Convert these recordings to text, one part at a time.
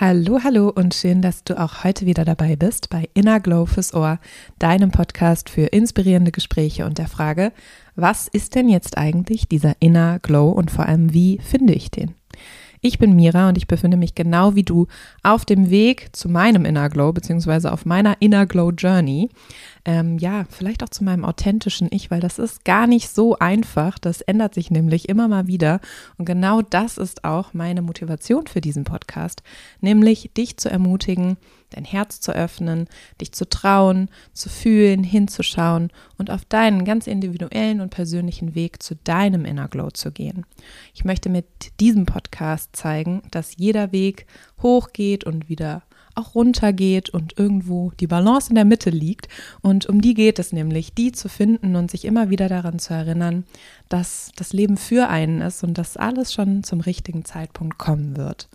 Hallo, hallo und schön, dass du auch heute wieder dabei bist bei Inner Glow fürs Ohr, deinem Podcast für inspirierende Gespräche und der Frage, was ist denn jetzt eigentlich dieser Inner Glow und vor allem, wie finde ich den? Ich bin Mira und ich befinde mich genau wie du auf dem Weg zu meinem Inner Glow, beziehungsweise auf meiner Inner Glow Journey. Ähm, ja, vielleicht auch zu meinem authentischen Ich, weil das ist gar nicht so einfach. Das ändert sich nämlich immer mal wieder. Und genau das ist auch meine Motivation für diesen Podcast, nämlich dich zu ermutigen, dein Herz zu öffnen, dich zu trauen, zu fühlen, hinzuschauen und auf deinen ganz individuellen und persönlichen Weg zu deinem Inner Glow zu gehen. Ich möchte mit diesem Podcast zeigen, dass jeder Weg hochgeht und wieder auch runtergeht und irgendwo die Balance in der Mitte liegt. Und um die geht es nämlich, die zu finden und sich immer wieder daran zu erinnern, dass das Leben für einen ist und dass alles schon zum richtigen Zeitpunkt kommen wird.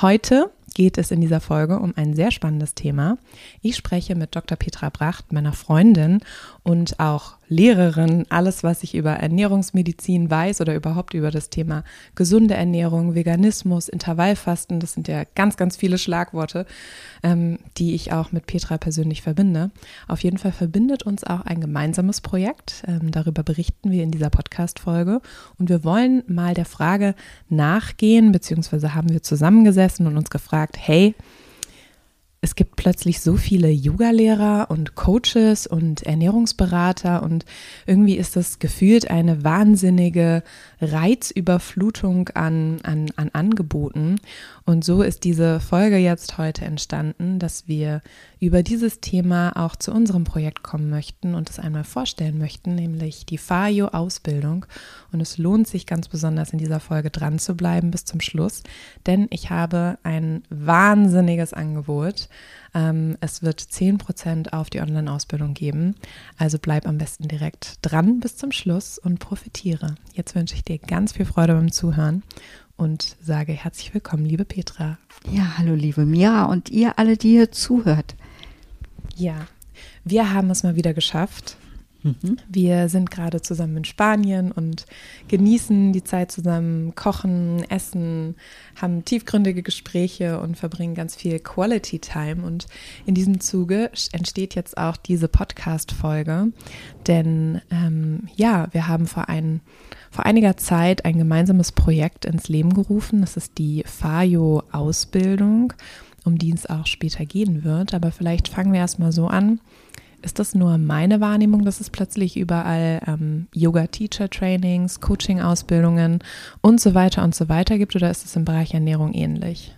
Heute geht es in dieser Folge um ein sehr spannendes Thema. Ich spreche mit Dr. Petra Bracht, meiner Freundin und auch Lehrerin, alles, was ich über Ernährungsmedizin weiß oder überhaupt über das Thema gesunde Ernährung, Veganismus, Intervallfasten, das sind ja ganz, ganz viele Schlagworte, ähm, die ich auch mit Petra persönlich verbinde. Auf jeden Fall verbindet uns auch ein gemeinsames Projekt. Ähm, darüber berichten wir in dieser Podcast-Folge. Und wir wollen mal der Frage nachgehen, beziehungsweise haben wir zusammengesessen und uns gefragt, hey, es gibt plötzlich so viele Yoga-Lehrer und Coaches und Ernährungsberater und irgendwie ist das gefühlt eine wahnsinnige Reizüberflutung an, an, an Angeboten. Und so ist diese Folge jetzt heute entstanden, dass wir über dieses Thema auch zu unserem Projekt kommen möchten und es einmal vorstellen möchten, nämlich die FAJO-Ausbildung. Und es lohnt sich ganz besonders in dieser Folge dran zu bleiben bis zum Schluss, denn ich habe ein wahnsinniges Angebot. Ähm, es wird 10% auf die Online-Ausbildung geben. Also bleib am besten direkt dran bis zum Schluss und profitiere. Jetzt wünsche ich dir ganz viel Freude beim Zuhören und sage herzlich willkommen, liebe Petra. Ja, hallo, liebe Mira und ihr alle, die hier zuhört. Ja, wir haben es mal wieder geschafft. Mhm. Wir sind gerade zusammen in Spanien und genießen die Zeit zusammen, kochen, essen, haben tiefgründige Gespräche und verbringen ganz viel Quality Time. Und in diesem Zuge entsteht jetzt auch diese Podcast-Folge, denn ähm, ja, wir haben vor, ein, vor einiger Zeit ein gemeinsames Projekt ins Leben gerufen. Das ist die FAJO-Ausbildung, um die es auch später gehen wird. Aber vielleicht fangen wir erstmal so an ist das nur meine Wahrnehmung, dass es plötzlich überall ähm, Yoga-Teacher-Trainings, Coaching-Ausbildungen und so weiter und so weiter gibt oder ist es im Bereich Ernährung ähnlich?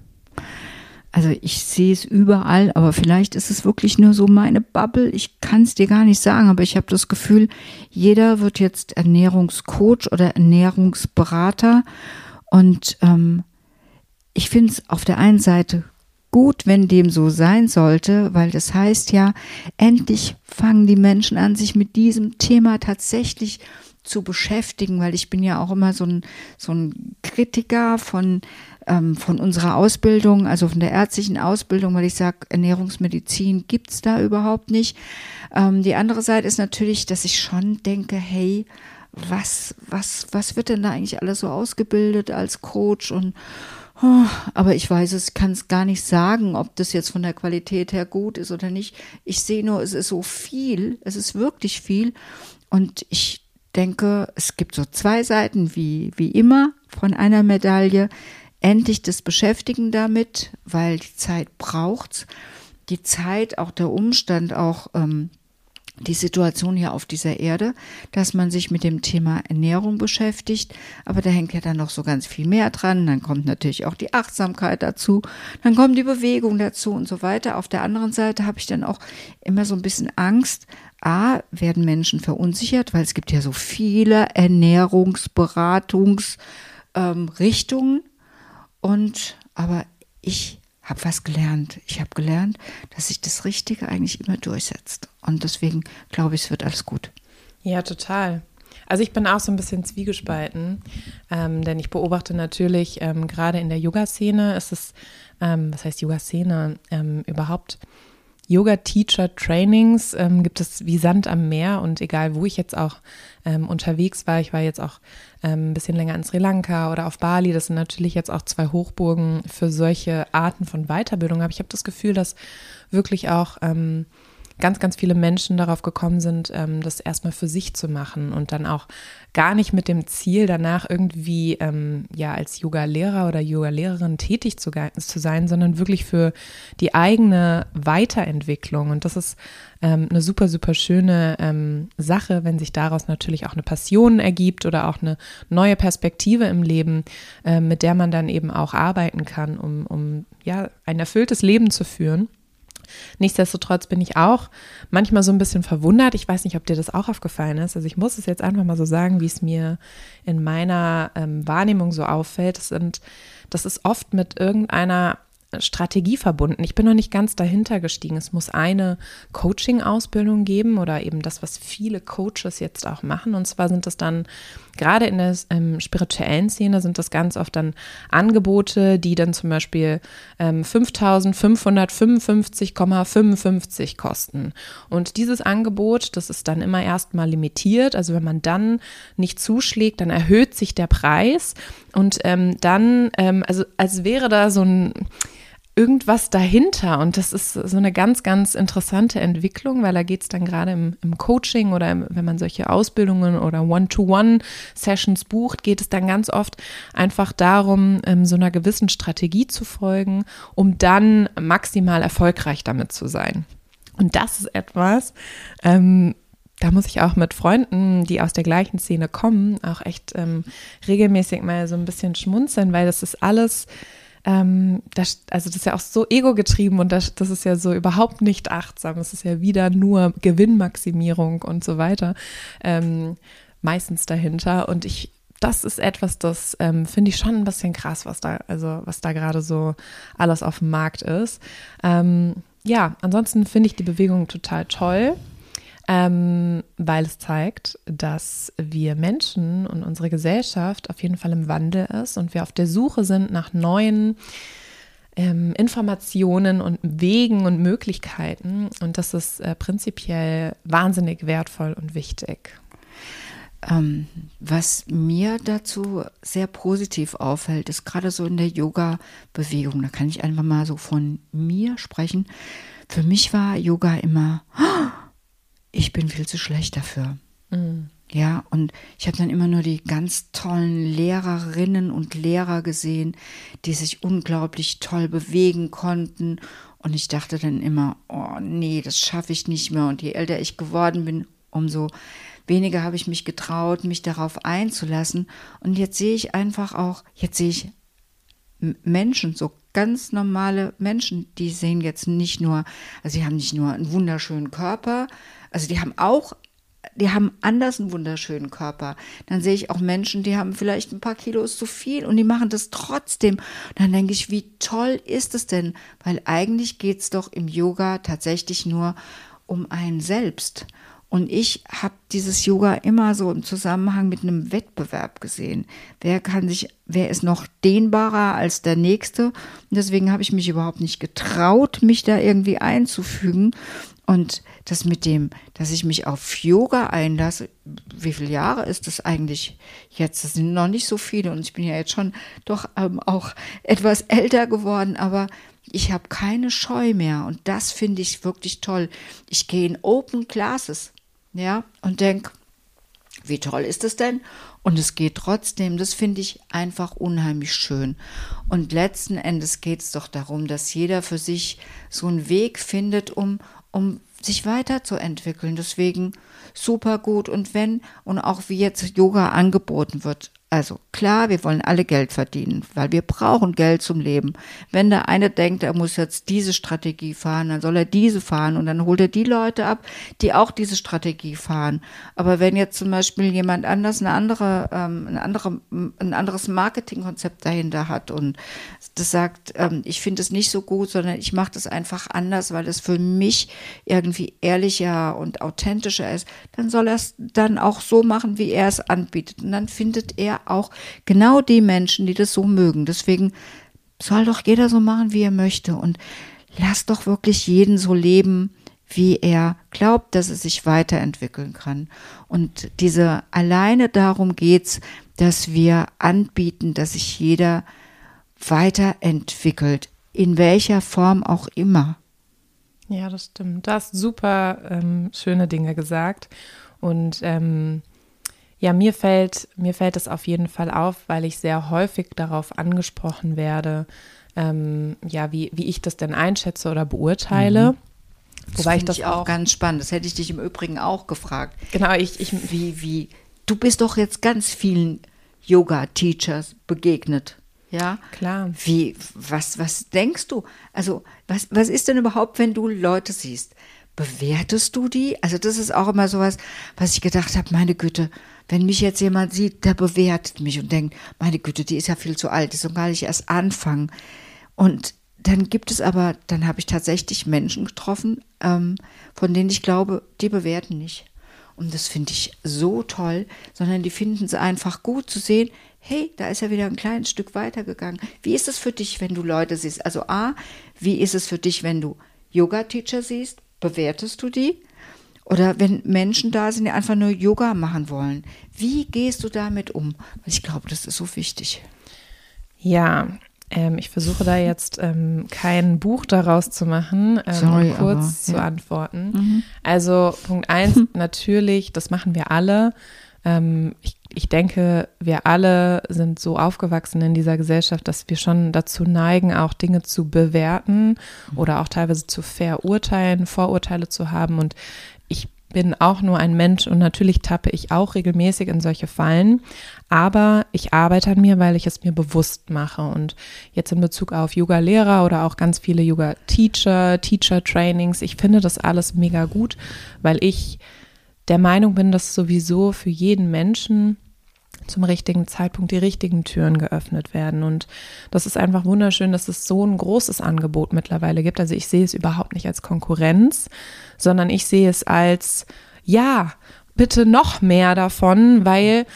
Also ich sehe es überall, aber vielleicht ist es wirklich nur so meine Bubble. Ich kann es dir gar nicht sagen, aber ich habe das Gefühl, jeder wird jetzt Ernährungscoach oder Ernährungsberater. Und ähm, ich finde es auf der einen Seite gut, wenn dem so sein sollte, weil das heißt ja, endlich fangen die Menschen an, sich mit diesem Thema tatsächlich zu beschäftigen, weil ich bin ja auch immer so ein, so ein Kritiker von, ähm, von unserer Ausbildung, also von der ärztlichen Ausbildung, weil ich sage, Ernährungsmedizin gibt's da überhaupt nicht. Ähm, die andere Seite ist natürlich, dass ich schon denke, hey, was, was, was wird denn da eigentlich alles so ausgebildet als Coach und aber ich weiß es, kann es gar nicht sagen, ob das jetzt von der Qualität her gut ist oder nicht. Ich sehe nur, es ist so viel, es ist wirklich viel. Und ich denke, es gibt so zwei Seiten wie, wie immer von einer Medaille. Endlich das Beschäftigen damit, weil die Zeit braucht's. Die Zeit, auch der Umstand, auch ähm, die Situation hier auf dieser Erde, dass man sich mit dem Thema Ernährung beschäftigt. Aber da hängt ja dann noch so ganz viel mehr dran. Dann kommt natürlich auch die Achtsamkeit dazu. Dann kommt die Bewegung dazu und so weiter. Auf der anderen Seite habe ich dann auch immer so ein bisschen Angst. A, werden Menschen verunsichert, weil es gibt ja so viele Ernährungsberatungsrichtungen. Ähm, und aber ich habe was gelernt. Ich habe gelernt, dass sich das Richtige eigentlich immer durchsetzt. Und deswegen glaube ich, es wird alles gut. Ja, total. Also ich bin auch so ein bisschen zwiegespalten, ähm, denn ich beobachte natürlich ähm, gerade in der Yoga-Szene ist es, ähm, was heißt Yoga-Szene, ähm, überhaupt Yoga-Teacher-Trainings ähm, gibt es wie Sand am Meer und egal, wo ich jetzt auch ähm, unterwegs war, ich war jetzt auch ähm, ein bisschen länger in Sri Lanka oder auf Bali, das sind natürlich jetzt auch zwei Hochburgen für solche Arten von Weiterbildung, aber ich habe das Gefühl, dass wirklich auch ähm, ganz, ganz viele Menschen darauf gekommen sind, ähm, das erstmal für sich zu machen und dann auch gar nicht mit dem Ziel, danach irgendwie ähm, ja als Yoga-Lehrer oder Yoga-Lehrerin tätig zu, zu, sein, sondern wirklich für die eigene Weiterentwicklung. Und das ist ähm, eine super, super schöne ähm, Sache, wenn sich daraus natürlich auch eine Passion ergibt oder auch eine neue Perspektive im Leben, äh, mit der man dann eben auch arbeiten kann, um, um ja ein erfülltes Leben zu führen. Nichtsdestotrotz bin ich auch manchmal so ein bisschen verwundert. Ich weiß nicht, ob dir das auch aufgefallen ist. Also ich muss es jetzt einfach mal so sagen, wie es mir in meiner ähm, Wahrnehmung so auffällt. Das, sind, das ist oft mit irgendeiner Strategie verbunden. Ich bin noch nicht ganz dahinter gestiegen. Es muss eine Coaching-Ausbildung geben oder eben das, was viele Coaches jetzt auch machen. Und zwar sind das dann gerade in der ähm, spirituellen Szene sind das ganz oft dann Angebote, die dann zum Beispiel ähm, 5.555,55 kosten. Und dieses Angebot, das ist dann immer erstmal limitiert. Also wenn man dann nicht zuschlägt, dann erhöht sich der Preis und ähm, dann, ähm, also als wäre da so ein irgendwas dahinter. Und das ist so eine ganz, ganz interessante Entwicklung, weil da geht es dann gerade im, im, Coaching oder im, wenn man solche Ausbildungen oder One-to-One-Sessions bucht, geht es dann ganz oft einfach darum, ähm, so einer gewissen Strategie zu folgen, um dann maximal erfolgreich damit zu sein. Und das ist etwas, ähm, da muss ich auch mit Freunden, die aus der gleichen Szene kommen, auch echt ähm, regelmäßig mal so ein bisschen schmunzeln, weil das ist alles ähm, das, also das ist ja auch so ego-getrieben und das, das ist ja so überhaupt nicht achtsam. Es ist ja wieder nur Gewinnmaximierung und so weiter ähm, meistens dahinter. Und ich, das ist etwas, das ähm, finde ich schon ein bisschen krass, was da, also was da gerade so alles auf dem Markt ist. Ähm, ja, ansonsten finde ich die Bewegung total toll ähm, weil es zeigt, dass wir Menschen und unsere Gesellschaft auf jeden Fall im Wandel ist und wir auf der Suche sind nach neuen ähm, Informationen und Wegen und Möglichkeiten. Und das ist äh, prinzipiell wahnsinnig wertvoll und wichtig. Ähm, was mir dazu sehr positiv auffällt, ist gerade so in der Yoga-Bewegung, da kann ich einfach mal so von mir sprechen. Für mich war Yoga immer, oh, ich bin viel zu schlecht dafür. Mhm. Ja, und ich habe dann immer nur die ganz tollen Lehrerinnen und Lehrer gesehen, die sich unglaublich toll bewegen konnten. Und ich dachte dann immer, oh nee, das schaffe ich nicht mehr. Und je älter ich geworden bin, umso weniger habe ich mich getraut, mich darauf einzulassen. Und jetzt sehe ich einfach auch, jetzt sehe ich Menschen, so ganz normale Menschen, die sehen jetzt nicht nur, also sie haben nicht nur einen wunderschönen Körper, also die haben auch, die haben anders einen wunderschönen Körper. Dann sehe ich auch Menschen, die haben vielleicht ein paar Kilos zu viel und die machen das trotzdem. Und dann denke ich, wie toll ist es denn? Weil eigentlich geht es doch im Yoga tatsächlich nur um einen selbst. Und ich habe dieses Yoga immer so im Zusammenhang mit einem Wettbewerb gesehen. Wer kann sich, wer ist noch dehnbarer als der nächste? Und deswegen habe ich mich überhaupt nicht getraut, mich da irgendwie einzufügen. Und das mit dem, dass ich mich auf Yoga einlasse, wie viele Jahre ist das eigentlich jetzt? Das sind noch nicht so viele und ich bin ja jetzt schon doch ähm, auch etwas älter geworden, aber ich habe keine Scheu mehr und das finde ich wirklich toll. Ich gehe in Open Classes, ja, und denke, wie toll ist es denn? Und es geht trotzdem, das finde ich einfach unheimlich schön. Und letzten Endes geht es doch darum, dass jeder für sich so einen Weg findet, um, um sich weiterzuentwickeln. Deswegen super gut. Und wenn, und auch wie jetzt Yoga angeboten wird, also klar, wir wollen alle Geld verdienen, weil wir brauchen Geld zum Leben. Wenn der eine denkt, er muss jetzt diese Strategie fahren, dann soll er diese fahren und dann holt er die Leute ab, die auch diese Strategie fahren. Aber wenn jetzt zum Beispiel jemand anders eine andere, ähm, ein, andere, ein anderes Marketingkonzept dahinter hat und das sagt, ähm, ich finde es nicht so gut, sondern ich mache das einfach anders, weil es für mich irgendwie ehrlicher und authentischer ist, dann soll er es dann auch so machen, wie er es anbietet. Und dann findet er auch genau die Menschen, die das so mögen. Deswegen soll doch jeder so machen, wie er möchte. Und lass doch wirklich jeden so leben, wie er glaubt, dass es sich weiterentwickeln kann. Und diese alleine darum geht's, dass wir anbieten, dass sich jeder weiterentwickelt, in welcher Form auch immer. Ja, das stimmt. Du hast super ähm, schöne Dinge gesagt. Und ähm, ja, mir fällt, mir fällt es auf jeden Fall auf, weil ich sehr häufig darauf angesprochen werde, ähm, ja, wie, wie ich das denn einschätze oder beurteile. Mhm. Das Wobei ich das ich auch, auch ganz spannend. Das hätte ich dich im Übrigen auch gefragt. Genau, ich, ich wie, wie, du bist doch jetzt ganz vielen Yoga-Teachers begegnet. Ja, klar. Wie, was, was denkst du? Also, was, was ist denn überhaupt, wenn du Leute siehst? Bewertest du die? Also, das ist auch immer sowas, was ich gedacht habe, meine Güte, wenn mich jetzt jemand sieht, der bewertet mich und denkt, meine Güte, die ist ja viel zu alt, die soll gar nicht erst anfangen. Und dann gibt es aber, dann habe ich tatsächlich Menschen getroffen, ähm, von denen ich glaube, die bewerten nicht. Und das finde ich so toll, sondern die finden es einfach gut zu sehen, hey, da ist er wieder ein kleines Stück weitergegangen. Wie ist es für dich, wenn du Leute siehst? Also A, wie ist es für dich, wenn du Yoga-Teacher siehst? Bewertest du die? Oder wenn Menschen da sind, die einfach nur Yoga machen wollen. Wie gehst du damit um? Ich glaube, das ist so wichtig. Ja, ähm, ich versuche da jetzt ähm, kein Buch daraus zu machen, ähm, Sorry, um kurz aber, zu ja. antworten. Mhm. Also Punkt eins, natürlich, das machen wir alle. Ähm, ich, ich denke, wir alle sind so aufgewachsen in dieser Gesellschaft, dass wir schon dazu neigen, auch Dinge zu bewerten oder auch teilweise zu verurteilen, Vorurteile zu haben. Und ich bin auch nur ein Mensch und natürlich tappe ich auch regelmäßig in solche Fallen, aber ich arbeite an mir, weil ich es mir bewusst mache und jetzt in Bezug auf Yoga-Lehrer oder auch ganz viele Yoga-Teacher, Teacher-Trainings, ich finde das alles mega gut, weil ich der Meinung bin, dass sowieso für jeden Menschen zum richtigen Zeitpunkt die richtigen Türen geöffnet werden. Und das ist einfach wunderschön, dass es so ein großes Angebot mittlerweile gibt. Also ich sehe es überhaupt nicht als Konkurrenz, sondern ich sehe es als, ja, bitte noch mehr davon, weil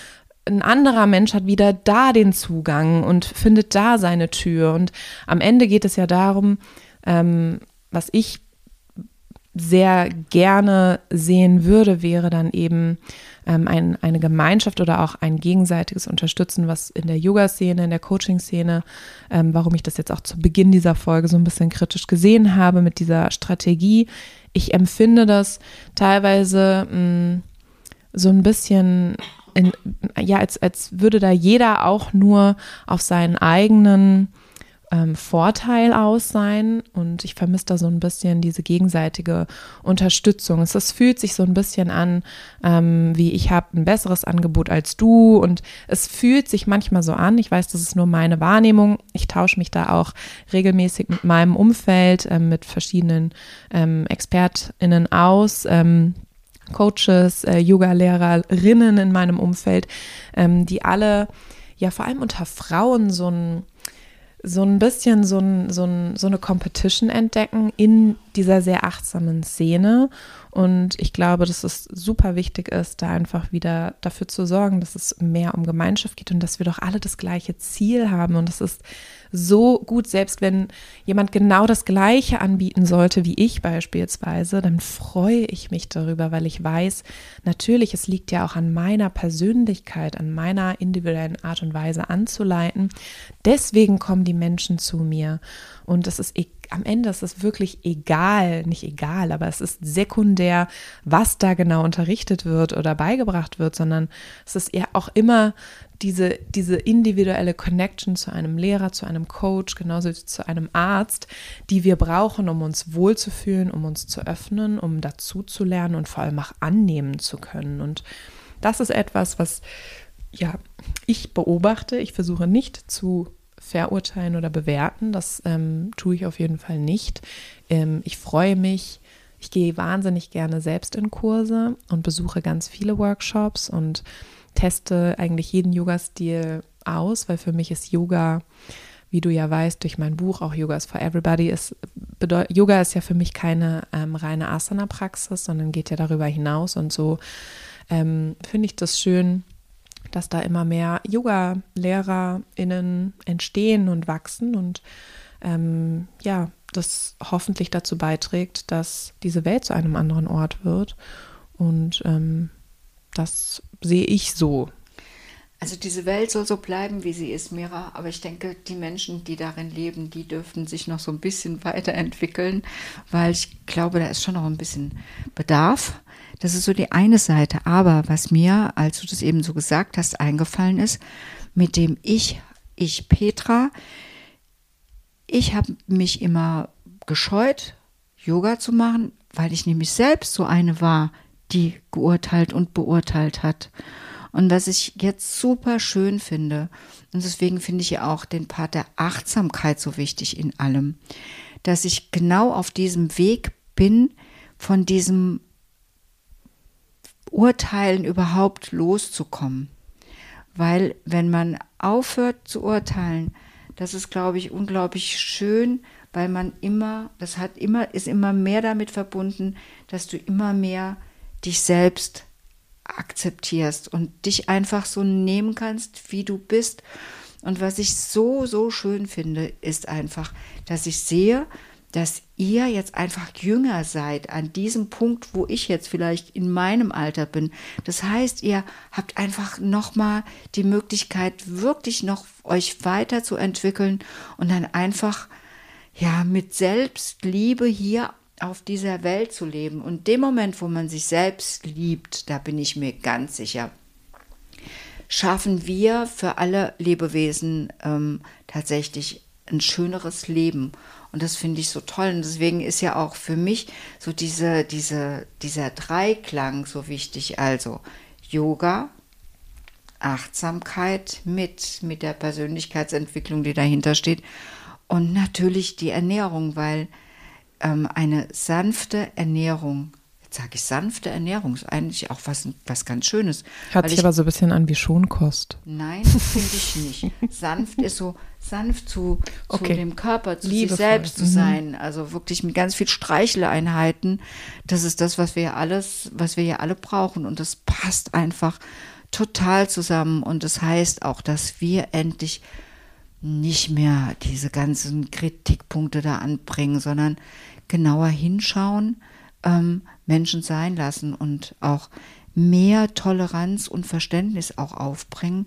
ein anderer Mensch hat wieder da den Zugang und findet da seine Tür. Und am Ende geht es ja darum, ähm, was ich sehr gerne sehen würde, wäre dann eben ähm, ein, eine Gemeinschaft oder auch ein gegenseitiges Unterstützen, was in der Yoga-Szene, in der Coaching-Szene, ähm, warum ich das jetzt auch zu Beginn dieser Folge so ein bisschen kritisch gesehen habe mit dieser Strategie. Ich empfinde das teilweise mh, mm, so ein bisschen in, ja, als, als würde da jeder auch nur auf seinen eigenen ähm, Vorteil aus sein und ich vermisse da so ein bisschen diese gegenseitige Unterstützung. Es, es fühlt sich so ein bisschen an, ähm, wie ich habe ein besseres Angebot als du und es fühlt sich manchmal so an. Ich weiß, das ist nur meine Wahrnehmung. Ich tausche mich da auch regelmäßig mit meinem Umfeld, ähm, mit verschiedenen ähm, ExpertInnen aus. Ähm, Coaches, äh, Yoga-Lehrerinnen in meinem Umfeld, ähm, die alle ja vor allem unter Frauen so ein so ein bisschen so, ein, so, ein, so eine Competition entdecken in dieser sehr achtsamen Szene. Und ich glaube, dass es super wichtig ist, da einfach wieder dafür zu sorgen, dass es mehr um Gemeinschaft geht und dass wir doch alle das gleiche Ziel haben. Und das ist so gut, selbst wenn jemand genau das Gleiche anbieten sollte wie ich beispielsweise, dann freue ich mich darüber, weil ich weiß, natürlich, es liegt ja auch an meiner Persönlichkeit, an meiner individuellen Art und Weise anzuleiten. Deswegen kommen die Menschen zu mir und es ist egal am Ende ist es wirklich egal, nicht egal, aber es ist sekundär, was da genau unterrichtet wird oder beigebracht wird, sondern es ist eher auch immer diese, diese individuelle Connection zu einem Lehrer, zu einem Coach, genauso zu einem Arzt, die wir brauchen, um uns wohlzufühlen, um uns zu öffnen, um dazu zu lernen und vor allem auch annehmen zu können. Und das ist etwas, was ja, ich beobachte. Ich versuche nicht zu verurteilen oder bewerten. Das ähm, tue ich auf jeden Fall nicht. Ähm, ich freue mich. Ich gehe wahnsinnig gerne selbst in Kurse und besuche ganz viele Workshops und teste eigentlich jeden Yoga-Stil aus, weil für mich ist Yoga, wie du ja weißt, durch mein Buch, auch Yoga is for Everybody, ist, Yoga ist ja für mich keine ähm, reine Asana-Praxis, sondern geht ja darüber hinaus. Und so ähm, finde ich das schön, dass da immer mehr Yoga-LehrerInnen entstehen und wachsen. Und ähm, ja, das hoffentlich dazu beiträgt, dass diese Welt zu einem anderen Ort wird. Und ähm, das sehe ich so. Also diese Welt soll so bleiben, wie sie ist, Mira. Aber ich denke, die Menschen, die darin leben, die dürften sich noch so ein bisschen weiterentwickeln, weil ich glaube, da ist schon noch ein bisschen Bedarf. Das ist so die eine Seite. Aber was mir, als du das eben so gesagt hast, eingefallen ist, mit dem ich, ich Petra, ich habe mich immer gescheut, Yoga zu machen, weil ich nämlich selbst so eine war, die geurteilt und beurteilt hat. Und was ich jetzt super schön finde, und deswegen finde ich ja auch den Part der Achtsamkeit so wichtig in allem, dass ich genau auf diesem Weg bin, von diesem Urteilen überhaupt loszukommen. Weil wenn man aufhört zu urteilen, das ist, glaube ich, unglaublich schön, weil man immer, das hat immer, ist immer mehr damit verbunden, dass du immer mehr dich selbst akzeptierst und dich einfach so nehmen kannst, wie du bist. Und was ich so, so schön finde, ist einfach, dass ich sehe, dass ihr jetzt einfach jünger seid an diesem Punkt, wo ich jetzt vielleicht in meinem Alter bin. Das heißt, ihr habt einfach noch mal die Möglichkeit wirklich noch euch weiterzuentwickeln und dann einfach ja mit Selbstliebe hier auf dieser Welt zu leben. Und dem Moment, wo man sich selbst liebt, da bin ich mir ganz sicher, schaffen wir für alle Lebewesen ähm, tatsächlich ein schöneres Leben. Und das finde ich so toll. Und deswegen ist ja auch für mich so diese, diese, dieser Dreiklang so wichtig. Also Yoga, Achtsamkeit mit, mit der Persönlichkeitsentwicklung, die dahinter steht. Und natürlich die Ernährung, weil ähm, eine sanfte Ernährung, jetzt sage ich sanfte Ernährung, ist eigentlich auch was, was ganz Schönes. Hört sich ich, aber so ein bisschen an wie Schonkost. Nein, finde ich nicht. Sanft ist so sanft zu, zu okay. dem Körper, zu Liebevoll. sich selbst zu mhm. sein. Also wirklich mit ganz viel Streicheleinheiten. Das ist das, was wir ja alles, was wir ja alle brauchen. Und das passt einfach total zusammen. Und das heißt auch, dass wir endlich nicht mehr diese ganzen Kritikpunkte da anbringen, sondern genauer hinschauen, ähm, Menschen sein lassen und auch mehr Toleranz und Verständnis auch aufbringen.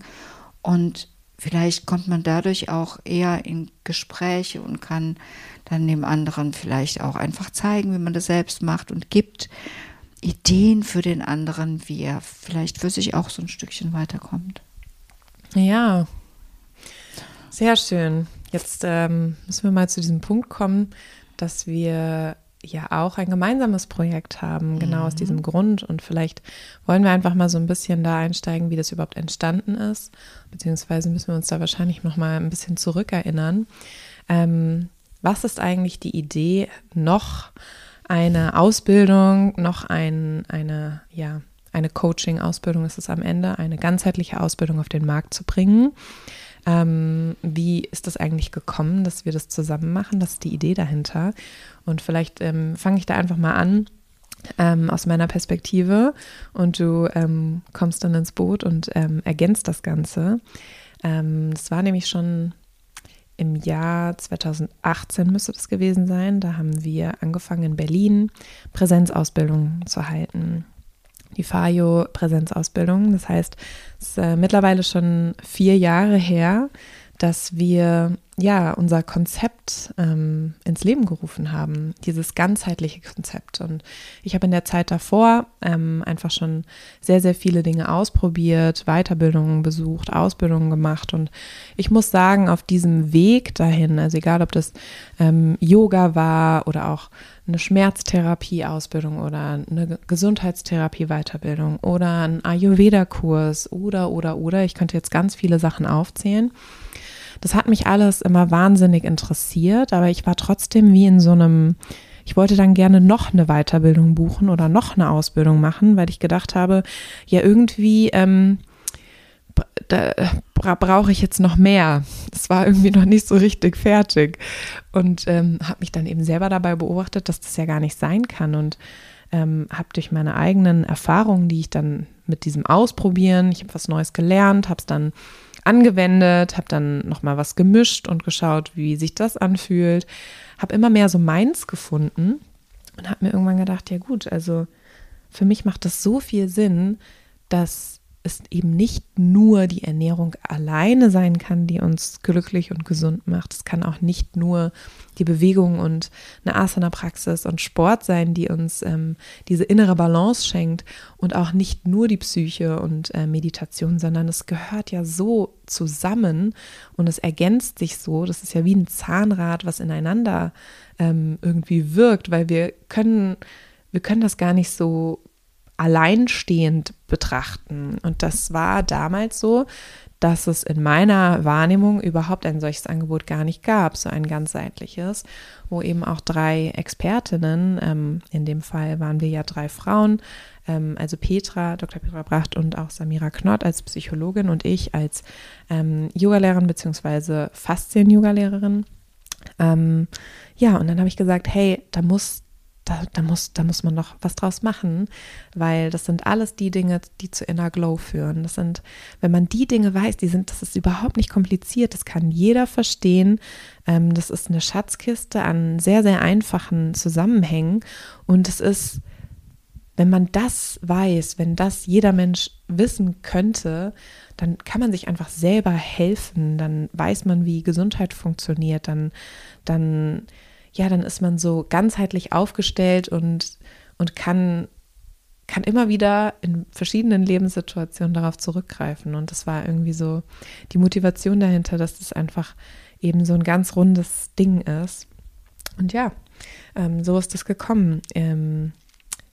Und vielleicht kommt man dadurch auch eher in Gespräche und kann dann dem anderen vielleicht auch einfach zeigen, wie man das selbst macht und gibt Ideen für den anderen, wie er vielleicht für sich auch so ein Stückchen weiterkommt. Ja, sehr schön. Jetzt ähm, müssen wir mal zu diesem Punkt kommen, dass wir ja auch ein gemeinsames Projekt haben, genau mhm. aus diesem Grund. Und vielleicht wollen wir einfach mal so ein bisschen da einsteigen, wie das überhaupt entstanden ist. Beziehungsweise müssen wir uns da wahrscheinlich noch mal ein bisschen zurückerinnern. Ähm, was ist eigentlich die Idee, noch eine Ausbildung, noch ein, eine, ja, eine Coaching-Ausbildung ist es am Ende, eine ganzheitliche Ausbildung auf den Markt zu bringen? Ähm, wie ist das eigentlich gekommen, dass wir das zusammen machen? Das ist die Idee dahinter. Und vielleicht ähm, fange ich da einfach mal an. Ähm, aus meiner Perspektive und du ähm, kommst dann ins Boot und ähm, ergänzt das Ganze. Ähm, das war nämlich schon im Jahr 2018 müsste das gewesen sein. Da haben wir angefangen in Berlin Präsenzausbildung zu halten die FAJO-Präsenzausbildung. Das heißt, es ist äh, mittlerweile schon vier Jahre her, dass wir ja unser Konzept ähm, ins Leben gerufen haben, dieses ganzheitliche Konzept. Und ich habe in der Zeit davor ähm, einfach schon sehr, sehr viele Dinge ausprobiert, Weiterbildungen besucht, Ausbildungen gemacht. Und ich muss sagen, auf diesem Weg dahin, also egal ob das ähm, Yoga war oder auch eine Schmerztherapie-Ausbildung oder eine Gesundheitstherapie-Weiterbildung oder ein Ayurveda-Kurs oder, oder, oder. Ich könnte jetzt ganz viele Sachen aufzählen. Das hat mich alles immer wahnsinnig interessiert, aber ich war trotzdem wie in so einem, ich wollte dann gerne noch eine Weiterbildung buchen oder noch eine Ausbildung machen, weil ich gedacht habe, ja irgendwie, ähm, da brauche ich jetzt noch mehr. Das war irgendwie noch nicht so richtig fertig. Und ähm, habe mich dann eben selber dabei beobachtet, dass das ja gar nicht sein kann. Und ähm, habe durch meine eigenen Erfahrungen, die ich dann mit diesem Ausprobieren, ich habe was Neues gelernt, habe es dann angewendet, habe dann nochmal was gemischt und geschaut, wie sich das anfühlt. Habe immer mehr so meins gefunden und habe mir irgendwann gedacht, ja gut, also für mich macht das so viel Sinn, dass es eben nicht nur die Ernährung alleine sein kann, die uns glücklich und gesund macht. Es kann auch nicht nur die Bewegung und eine Asana-Praxis und Sport sein, die uns ähm, diese innere Balance schenkt und auch nicht nur die Psyche und äh, Meditation, sondern es gehört ja so zusammen und es ergänzt sich so. Das ist ja wie ein Zahnrad, was ineinander ähm, irgendwie wirkt, weil wir können, wir können das gar nicht so alleinstehend betrachten. Und das war damals so, dass es in meiner Wahrnehmung überhaupt ein solches Angebot gar nicht gab, so ein ganzheitliches, wo eben auch drei Expertinnen, ähm, in dem Fall waren wir ja drei Frauen, ähm, also Petra, Dr. Petra Bracht und auch Samira Knott als Psychologin und ich als ähm, Yogalehrerin bzw. Faszien-Yogalehrerin. Ähm, ja, und dann habe ich gesagt, hey, da muss da, da, muss, da muss man noch was draus machen, weil das sind alles die Dinge, die zu Inner Glow führen. Das sind, wenn man die Dinge weiß, die sind, das ist überhaupt nicht kompliziert, das kann jeder verstehen. Ähm, das ist eine Schatzkiste an sehr, sehr einfachen Zusammenhängen und es ist, wenn man das weiß, wenn das jeder Mensch wissen könnte, dann kann man sich einfach selber helfen, dann weiß man, wie Gesundheit funktioniert, dann, dann ja, dann ist man so ganzheitlich aufgestellt und, und kann, kann immer wieder in verschiedenen Lebenssituationen darauf zurückgreifen. Und das war irgendwie so die Motivation dahinter, dass das einfach eben so ein ganz rundes Ding ist. Und ja, ähm, so ist es gekommen, ähm,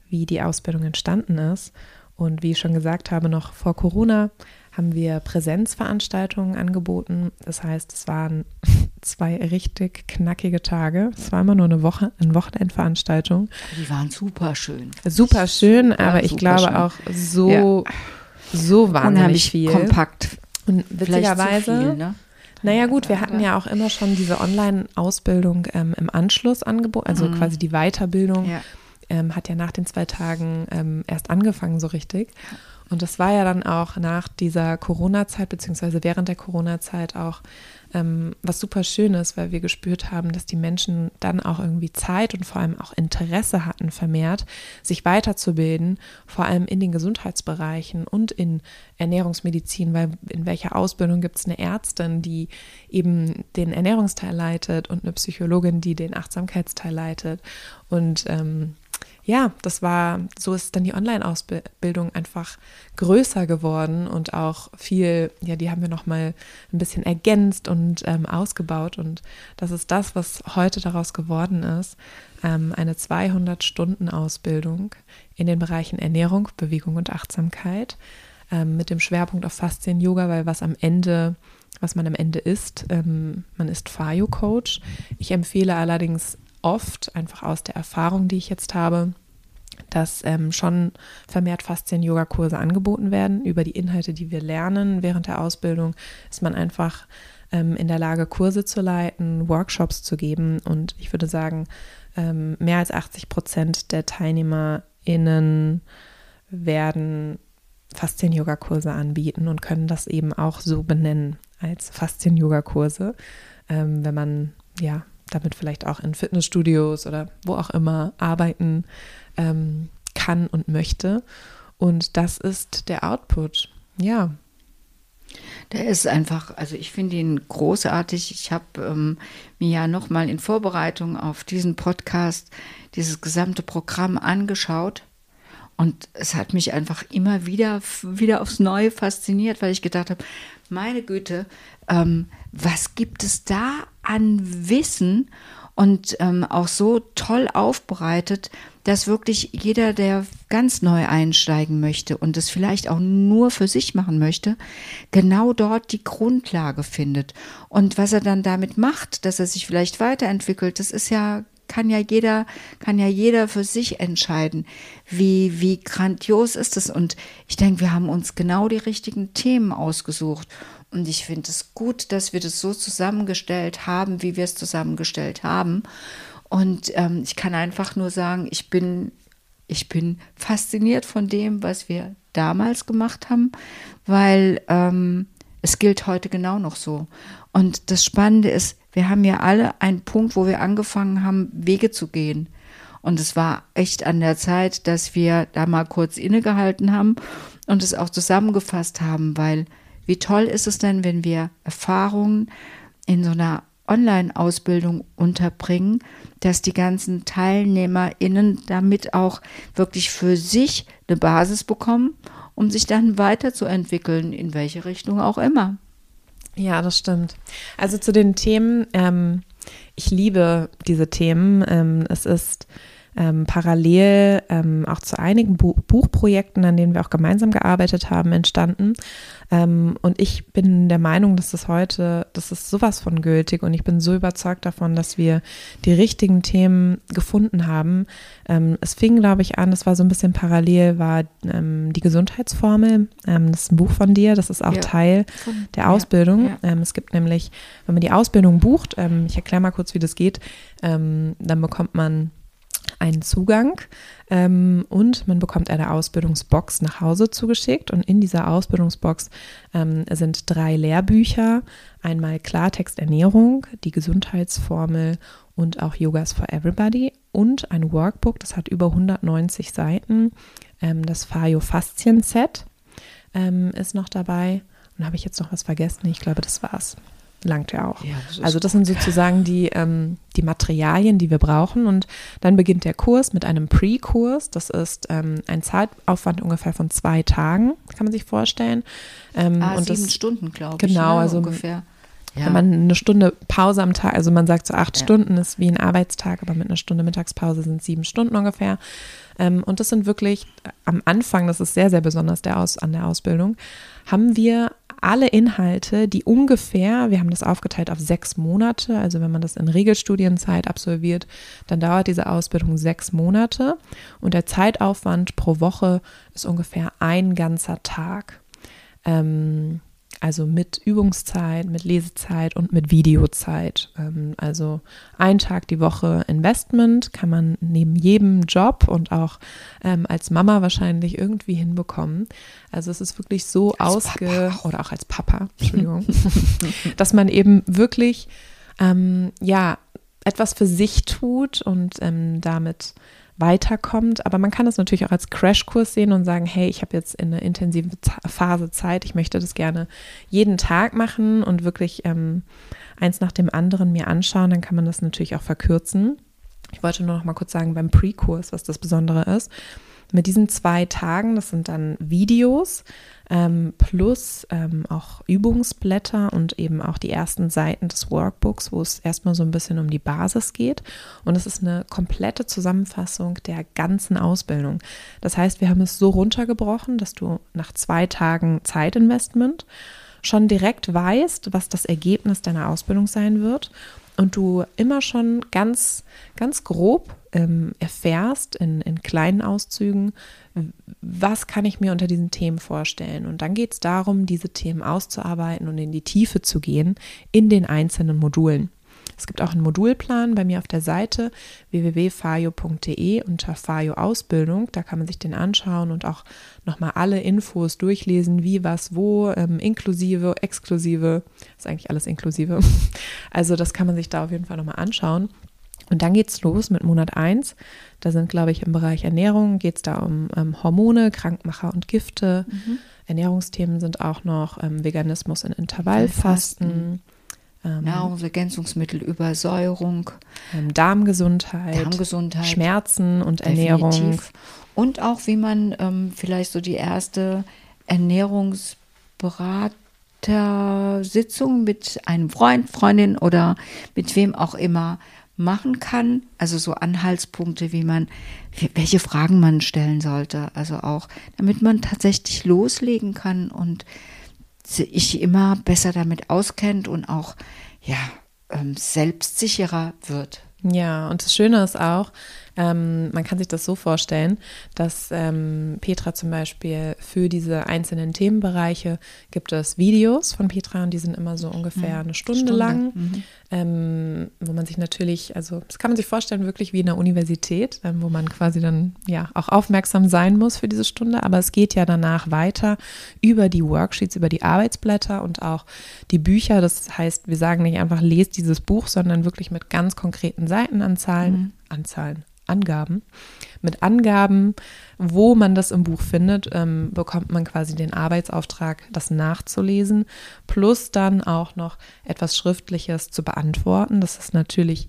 wie die Ausbildung entstanden ist. Und wie ich schon gesagt habe, noch vor Corona haben wir Präsenzveranstaltungen angeboten. Das heißt, es waren zwei richtig knackige Tage. Es war immer nur eine Woche, eine Wochenendveranstaltung. Die waren super schön. Super schön, super, aber ich glaube schön. auch so, ja. so wahnsinnig viel. kompakt. Und witzigerweise, viel, ne? Naja gut, wir hatten ja auch immer schon diese Online-Ausbildung ähm, im Anschluss angeboten, also mhm. quasi die Weiterbildung ja. Ähm, hat ja nach den zwei Tagen ähm, erst angefangen so richtig. Und das war ja dann auch nach dieser Corona-Zeit, beziehungsweise während der Corona-Zeit auch ähm, was super Schönes, weil wir gespürt haben, dass die Menschen dann auch irgendwie Zeit und vor allem auch Interesse hatten, vermehrt sich weiterzubilden, vor allem in den Gesundheitsbereichen und in Ernährungsmedizin, weil in welcher Ausbildung gibt es eine Ärztin, die eben den Ernährungsteil leitet und eine Psychologin, die den Achtsamkeitsteil leitet. Und ähm, ja, das war, so ist dann die Online-Ausbildung einfach größer geworden und auch viel, ja, die haben wir nochmal ein bisschen ergänzt und ähm, ausgebaut und das ist das, was heute daraus geworden ist, ähm, eine 200-Stunden-Ausbildung in den Bereichen Ernährung, Bewegung und Achtsamkeit ähm, mit dem Schwerpunkt auf Faszien-Yoga, weil was am Ende was man am Ende ist. Ähm, man ist Fayo-Coach. Ich empfehle allerdings oft, einfach aus der Erfahrung, die ich jetzt habe, dass ähm, schon vermehrt Faszien-Yoga-Kurse angeboten werden. Über die Inhalte, die wir lernen während der Ausbildung, ist man einfach ähm, in der Lage, Kurse zu leiten, Workshops zu geben. Und ich würde sagen, ähm, mehr als 80 Prozent der TeilnehmerInnen werden Faszien-Yoga-Kurse anbieten und können das eben auch so benennen als Faszien-Yoga-Kurse, ähm, wenn man ja damit vielleicht auch in Fitnessstudios oder wo auch immer arbeiten ähm, kann und möchte. Und das ist der Output. Ja. Der ist einfach, also ich finde ihn großartig. Ich habe ähm, mir ja nochmal in Vorbereitung auf diesen Podcast dieses gesamte Programm angeschaut. Und es hat mich einfach immer wieder, wieder aufs Neue fasziniert, weil ich gedacht habe, meine Güte, ähm, was gibt es da an Wissen und ähm, auch so toll aufbereitet, dass wirklich jeder, der ganz neu einsteigen möchte und es vielleicht auch nur für sich machen möchte, genau dort die Grundlage findet. Und was er dann damit macht, dass er sich vielleicht weiterentwickelt, das ist ja kann ja jeder, kann ja jeder für sich entscheiden, wie, wie grandios ist es. Und ich denke, wir haben uns genau die richtigen Themen ausgesucht. Und ich finde es gut, dass wir das so zusammengestellt haben, wie wir es zusammengestellt haben. Und ähm, ich kann einfach nur sagen, ich bin, ich bin fasziniert von dem, was wir damals gemacht haben, weil ähm, Es gilt heute genau noch so. Und das Spannende ist, wir haben ja alle einen Punkt, wo wir angefangen haben, Wege zu gehen. Und es war echt an der Zeit, dass wir da mal kurz innegehalten haben und es auch zusammengefasst haben, weil wie toll ist es denn, wenn wir Erfahrungen in so einer Online-Ausbildung unterbringen, dass die ganzen TeilnehmerInnen damit auch wirklich für sich eine Basis bekommen, um sich dann weiterzuentwickeln, in welche Richtung auch immer. Ja, das stimmt. Also zu den Themen, ähm, ich liebe diese Themen. Ähm, es ist ähm, parallel ähm, auch zu einigen Bu Buchprojekten, an denen wir auch gemeinsam gearbeitet haben, entstanden. Ähm, und ich bin der Meinung, dass es heute, das ist sowas von gültig und ich bin so überzeugt davon, dass wir die richtigen Themen gefunden haben. Ähm, es fing, glaube ich, an, es war so ein bisschen parallel, war ähm, die Gesundheitsformel. Ähm, das ist ein Buch von dir, das ist auch ja. Teil der Ausbildung. Ja, ja. es gibt nämlich, wenn man die Ausbildung bucht, ich erkläre mal kurz, wie das geht, dann bekommt man einen Zugang ähm, und man bekommt eine Ausbildungsbox nach Hause zugeschickt. Und in dieser Ausbildungsbox ähm, sind drei Lehrbücher, einmal Klartext Ernährung, die Gesundheitsformel und auch Yogas for Everybody und ein Workbook, das hat über 190 Seiten, ähm, das Faszien Set ähm, ist noch dabei. Und habe ich jetzt noch was vergessen? Ich glaube, das war's langt ja auch. Ja, das also das sind sozusagen die, ähm, die Materialien, die wir brauchen. Und dann beginnt der Kurs mit einem Pre-Kurs. Das ist ähm, ein Zeitaufwand ungefähr von zwei Tagen, kann man sich vorstellen. Ähm, ah, und sieben das, Stunden, glaube ich. Genau, ne, also ungefähr. Ja. Wenn man eine Stunde Pause am Tag, also man sagt so acht ja. Stunden ist wie ein Arbeitstag, aber mit einer Stunde Mittagspause sind sieben Stunden ungefähr. Ähm, und das sind wirklich am Anfang, das ist sehr, sehr besonders der Aus, an der Ausbildung, haben wir alle Inhalte, die ungefähr, wir haben das aufgeteilt auf sechs Monate, also wenn man das in Regelstudienzeit absolviert, dann dauert diese Ausbildung sechs Monate und der Zeitaufwand pro Woche ist ungefähr ein ganzer Tag. Ähm, also mit Übungszeit, mit Lesezeit und mit Videozeit. Ähm, also ein Tag die Woche Investment kann man neben jedem Job und auch ähm, als Mama wahrscheinlich irgendwie hinbekommen. Also es ist wirklich so als ausge Papa. oder auch als Papa, Entschuldigung, dass man eben wirklich ähm, ja etwas für sich tut und ähm, damit weiterkommt. Aber man kann es natürlich auch als Crashkurs sehen und sagen, hey, ich habe jetzt in einer intensiven Phase Zeit, ich möchte das gerne jeden Tag machen und wirklich ähm, eins nach dem anderen mir anschauen. Dann kann man das natürlich auch verkürzen. Ich wollte nur noch mal kurz sagen, beim Pre-Kurs, was das Besondere ist. Mit diesen zwei Tagen, das sind dann Videos, ähm, plus ähm, auch Übungsblätter und eben auch die ersten Seiten des Workbooks, wo es erstmal so ein bisschen um die Basis geht. Und es ist eine komplette Zusammenfassung der ganzen Ausbildung. Das heißt, wir haben es so runtergebrochen, dass du nach zwei Tagen Zeitinvestment schon direkt weißt, was das Ergebnis deiner Ausbildung sein wird und du immer schon ganz, ganz grob ähm, erfährst in, in kleinen Auszügen, was kann ich mir unter diesen Themen vorstellen. Und dann geht es darum, diese Themen auszuarbeiten und in die Tiefe zu gehen in den einzelnen Modulen. Es gibt auch einen Modulplan bei mir auf der Seite www.fayo.de unter Fayo Ausbildung. Da kann man sich den anschauen und auch nochmal alle Infos durchlesen, wie, was, wo, ähm, inklusive, exklusive, ist eigentlich alles inklusive. Also das kann man sich da auf jeden Fall nochmal anschauen. Und dann geht es los mit Monat 1. Da sind, glaube ich, im Bereich Ernährung geht es da um ähm, Hormone, Krankmacher und Gifte. Mhm. Ernährungsthemen sind auch noch ähm, Veganismus in Intervallfasten. Ähm, Nahrungsergänzungsmittel, Übersäuerung, ähm, Darmgesundheit, Darmgesundheit, Schmerzen und Ernährung. Definitiv. Und auch, wie man ähm, vielleicht so die erste Ernährungsberatersitzung mit einem Freund, Freundin oder mit wem auch immer machen kann. Also so Anhaltspunkte, wie man, welche Fragen man stellen sollte. Also auch, damit man tatsächlich loslegen kann und sich immer besser damit auskennt und auch, ja, ähm, selbstsicherer wird. Ja, und das Schöne ist auch, Ähm, man kann sich das so vorstellen, dass ähm, Petra zum Beispiel für diese einzelnen Themenbereiche gibt es Videos von Petra und die sind immer so ungefähr mhm. eine Stunde, Stunde. lang, mhm. ähm, wo man sich natürlich, also das kann man sich vorstellen, wirklich wie in der Universität, ähm, wo man quasi dann ja auch aufmerksam sein muss für diese Stunde, aber es geht ja danach weiter über die Worksheets, über die Arbeitsblätter und auch die Bücher. Das heißt, wir sagen nicht einfach, lest dieses Buch, sondern wirklich mit ganz konkreten Seitenanzahlen, mhm. Anzahlen, Angaben. Mit Angaben, wo man das im Buch findet, ähm, bekommt man quasi den Arbeitsauftrag, das nachzulesen, plus dann auch noch etwas Schriftliches zu beantworten. Das ist natürlich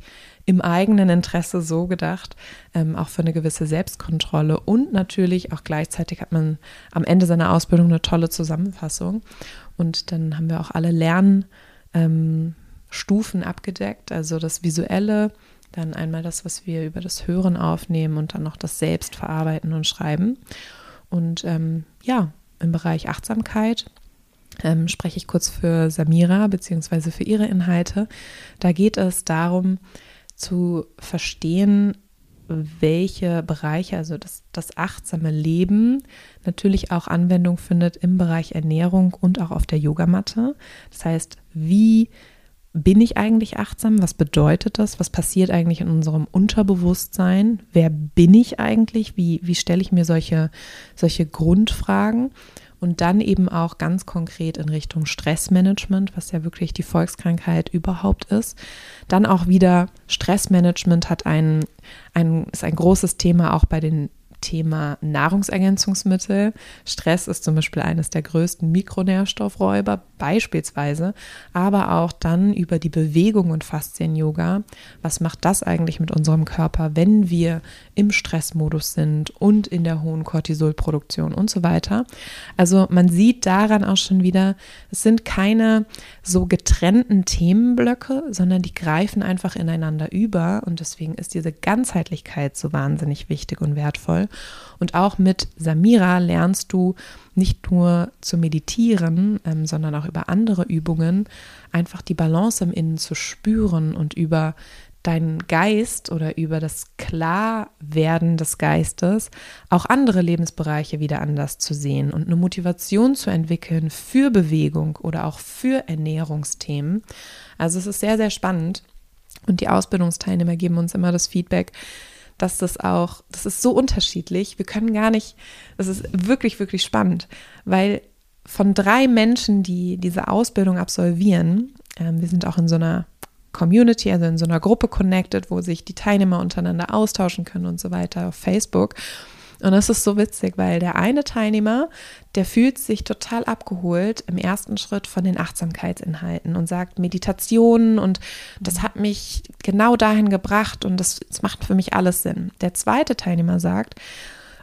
im eigenen Interesse so gedacht, ähm, auch für eine gewisse Selbstkontrolle und natürlich auch gleichzeitig hat man am Ende seiner Ausbildung eine tolle Zusammenfassung und dann haben wir auch alle Lernstufen ähm, abgedeckt, also das Visuelle, dann einmal das, was wir über das Hören aufnehmen und dann noch das Selbst verarbeiten und schreiben. Und ähm, ja, im Bereich Achtsamkeit ähm, spreche ich kurz für Samira beziehungsweise für ihre Inhalte. Da geht es darum zu verstehen, welche Bereiche, also das, das achtsame Leben, natürlich auch Anwendung findet im Bereich Ernährung und auch auf der Yogamatte. Das heißt, wie bin ich eigentlich achtsam? Was bedeutet das? Was passiert eigentlich in unserem Unterbewusstsein? Wer bin ich eigentlich? Wie, wie stelle ich mir solche, solche Grundfragen? Und dann eben auch ganz konkret in Richtung Stressmanagement, was ja wirklich die Volkskrankheit überhaupt ist. Dann auch wieder Stressmanagement hat ein, ein, ist ein großes Thema auch bei den Thema Nahrungsergänzungsmittel. Stress ist zum Beispiel eines der größten Mikronährstoffräuber, beispielsweise, aber auch dann über die Bewegung und Faszien-Yoga. Was macht das eigentlich mit unserem Körper, wenn wir im Stressmodus sind und in der hohen Cortisolproduktion und so weiter? Also man sieht daran auch schon wieder, es sind keine so getrennten Themenblöcke, sondern die greifen einfach ineinander über und deswegen ist diese Ganzheitlichkeit so wahnsinnig wichtig und wertvoll. Und auch mit Samira lernst du nicht nur zu meditieren, ähm, sondern auch über andere Übungen einfach die Balance im Innen zu spüren und über deinen Geist oder über das Klarwerden des Geistes auch andere Lebensbereiche wieder anders zu sehen und eine Motivation zu entwickeln für Bewegung oder auch für Ernährungsthemen. Also es ist sehr, sehr spannend und die Ausbildungsteilnehmer geben uns immer das Feedback, dass das auch, das ist so unterschiedlich. Wir können gar nicht, das ist wirklich, wirklich spannend, weil von drei Menschen, die diese Ausbildung absolvieren, ähm, wir sind auch in so einer Community, also in so einer Gruppe connected, wo sich die Teilnehmer untereinander austauschen können und so weiter auf Facebook. Und das ist so witzig, weil der eine Teilnehmer, der fühlt sich total abgeholt im ersten Schritt von den Achtsamkeitsinhalten und sagt Meditationen und das hat mich genau dahin gebracht und das, das macht für mich alles Sinn. Der zweite Teilnehmer sagt,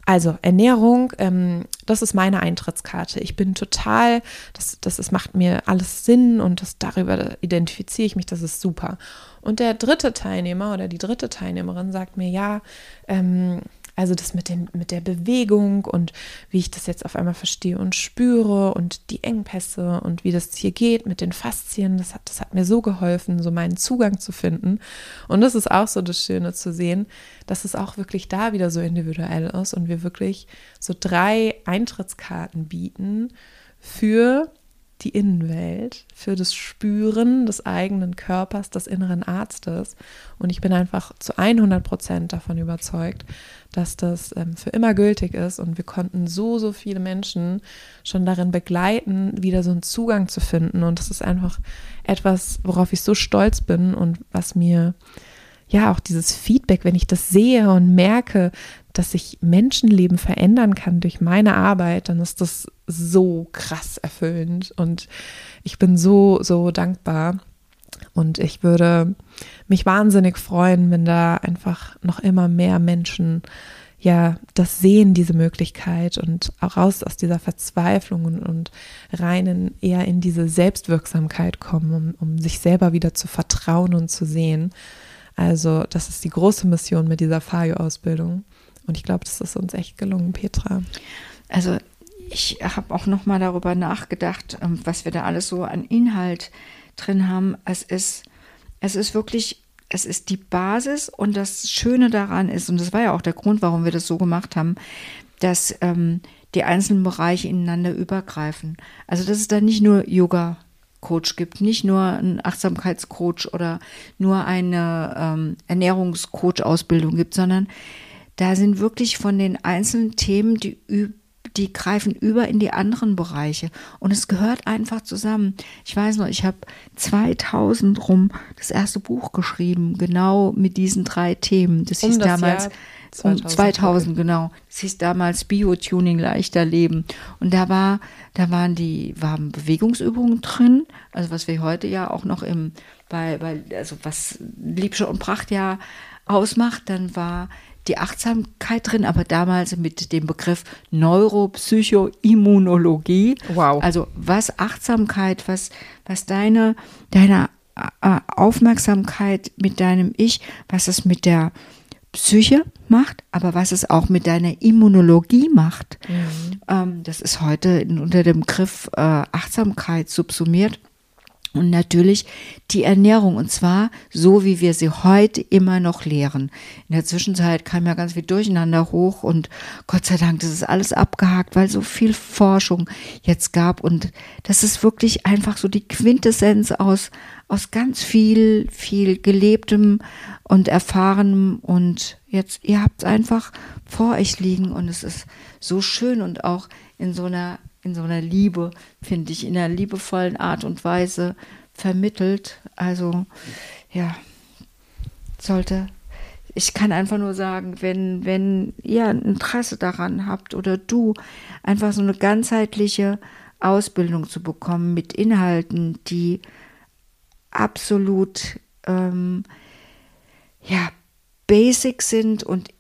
also Ernährung, ähm, das ist meine Eintrittskarte. Ich bin total, das, das ist, macht mir alles Sinn und das, darüber identifiziere ich mich, das ist super. Und der dritte Teilnehmer oder die dritte Teilnehmerin sagt mir, ja, ähm, also das mit, dem, mit der Bewegung und wie ich das jetzt auf einmal verstehe und spüre und die Engpässe und wie das hier geht mit den Faszien, das hat, das hat mir so geholfen, so meinen Zugang zu finden. Und das ist auch so das Schöne zu sehen, dass es auch wirklich da wieder so individuell ist und wir wirklich so drei Eintrittskarten bieten für die Innenwelt, für das Spüren des eigenen Körpers, des inneren Arztes. Und ich bin einfach zu 100 Prozent davon überzeugt, dass das ähm, für immer gültig ist. Und wir konnten so, so viele Menschen schon darin begleiten, wieder so einen Zugang zu finden. Und das ist einfach etwas, worauf ich so stolz bin und was mir ja auch dieses Feedback, wenn ich das sehe und merke, dass sich Menschenleben verändern kann durch meine Arbeit, dann ist das so krass erfüllend und ich bin so, so dankbar. Und ich würde mich wahnsinnig freuen, wenn da einfach noch immer mehr Menschen ja das sehen, diese Möglichkeit und auch raus aus dieser Verzweiflung und, und rein in, eher in diese Selbstwirksamkeit kommen, um, um sich selber wieder zu vertrauen und zu sehen. Also das ist die große Mission mit dieser FAJO-Ausbildung. Und ich glaube, das ist uns echt gelungen, Petra. Also ich habe auch noch mal darüber nachgedacht, ähm, was wir da alles so an Inhalt drin haben. Es ist, es ist wirklich es ist die Basis und das Schöne daran ist, und das war ja auch der Grund, warum wir das so gemacht haben, dass ähm, die einzelnen Bereiche ineinander übergreifen. Also dass es da nicht nur Yoga Coach gibt, nicht nur einen Achtsamkeitscoach oder nur eine ähm, Ernährungscoach-Ausbildung gibt, sondern da sind wirklich von den einzelnen Themen, die, die greifen über in die anderen Bereiche und es gehört einfach zusammen. Ich weiß noch, ich habe 2000 rum das erste Buch geschrieben, genau mit diesen drei Themen. Das um hieß das damals Jahr 2000, um 2000 genau. Das hieß damals Biotuning leichter Leben. Und da war, da waren die, waren Bewegungsübungen drin, also was wir heute ja auch noch im, bei, bei also was Liebsche und Pracht ja ausmacht, dann war die Achtsamkeit drin, aber damals mit dem Begriff Neuropsychoimmunologie. Wow. Also was Achtsamkeit, was, was deine, deine äh, Aufmerksamkeit mit deinem Ich, was es mit der Psyche macht, aber was es auch mit deiner Immunologie macht. Mhm. Ähm, das ist heute unter dem Begriff äh, Achtsamkeit subsumiert. Und natürlich die Ernährung, und zwar so, wie wir sie heute immer noch lehren. In der Zwischenzeit kam ja ganz viel Durcheinander hoch und Gott sei Dank, das ist alles abgehakt, weil so viel Forschung jetzt gab. Und das ist wirklich einfach so die Quintessenz aus, aus ganz viel, viel gelebtem und erfahrenem. Und jetzt, ihr habt es einfach vor euch liegen und es ist so schön und auch in so einer in so einer Liebe, finde ich, in einer liebevollen Art und Weise vermittelt. Also ja, sollte. Ich kann einfach nur sagen, wenn, wenn ihr ein Interesse daran habt oder du einfach so eine ganzheitliche Ausbildung zu bekommen mit Inhalten, die absolut ähm, ja, basic sind und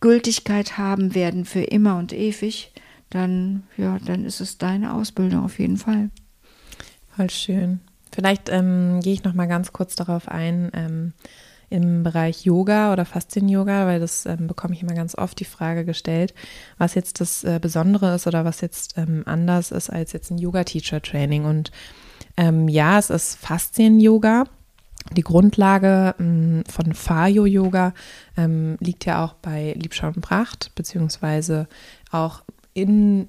Gültigkeit haben werden für immer und ewig, dann, ja, dann ist es deine Ausbildung auf jeden Fall. Voll schön. Vielleicht ähm, gehe ich noch mal ganz kurz darauf ein, ähm, im Bereich Yoga oder Faszien-Yoga, weil das ähm, bekomme ich immer ganz oft die Frage gestellt, was jetzt das äh, Besondere ist oder was jetzt ähm, anders ist als jetzt ein Yoga-Teacher-Training. Und ähm, ja, es ist Faszien-Yoga. Die Grundlage ähm, von Fayo-Yoga liegt ja auch bei Liebschau und Pracht, beziehungsweise auch in,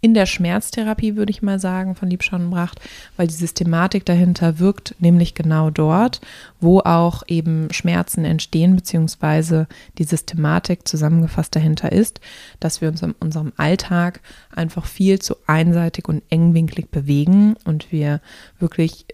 in der Schmerztherapie, würde ich mal sagen, von Liebschauenbracht, weil die Systematik dahinter wirkt nämlich genau dort, wo auch eben Schmerzen entstehen, beziehungsweise die Systematik zusammengefasst dahinter ist, dass wir uns in unserem Alltag einfach viel zu einseitig und engwinklig bewegen und wir wirklich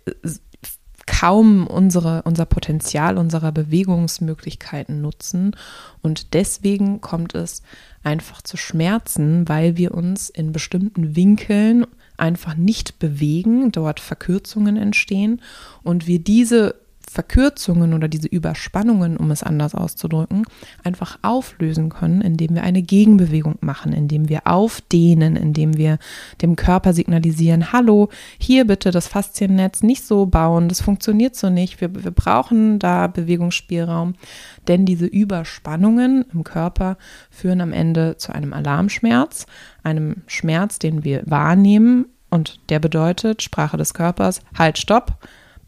kaum unsere, unser Potenzial unserer Bewegungsmöglichkeiten nutzen. Und deswegen kommt es einfach zu Schmerzen, weil wir uns in bestimmten Winkeln einfach nicht bewegen, dort Verkürzungen entstehen und wir diese Verkürzungen oder diese Überspannungen, um es anders auszudrücken, einfach auflösen können, indem wir eine Gegenbewegung machen, indem wir aufdehnen, indem wir dem Körper signalisieren, hallo, hier bitte das Fasziennetz nicht so bauen, das funktioniert so nicht, wir, wir brauchen da Bewegungsspielraum, denn diese Überspannungen im Körper führen am Ende zu einem Alarmschmerz, einem Schmerz, den wir wahrnehmen. Und der bedeutet, Sprache des Körpers, halt, stopp,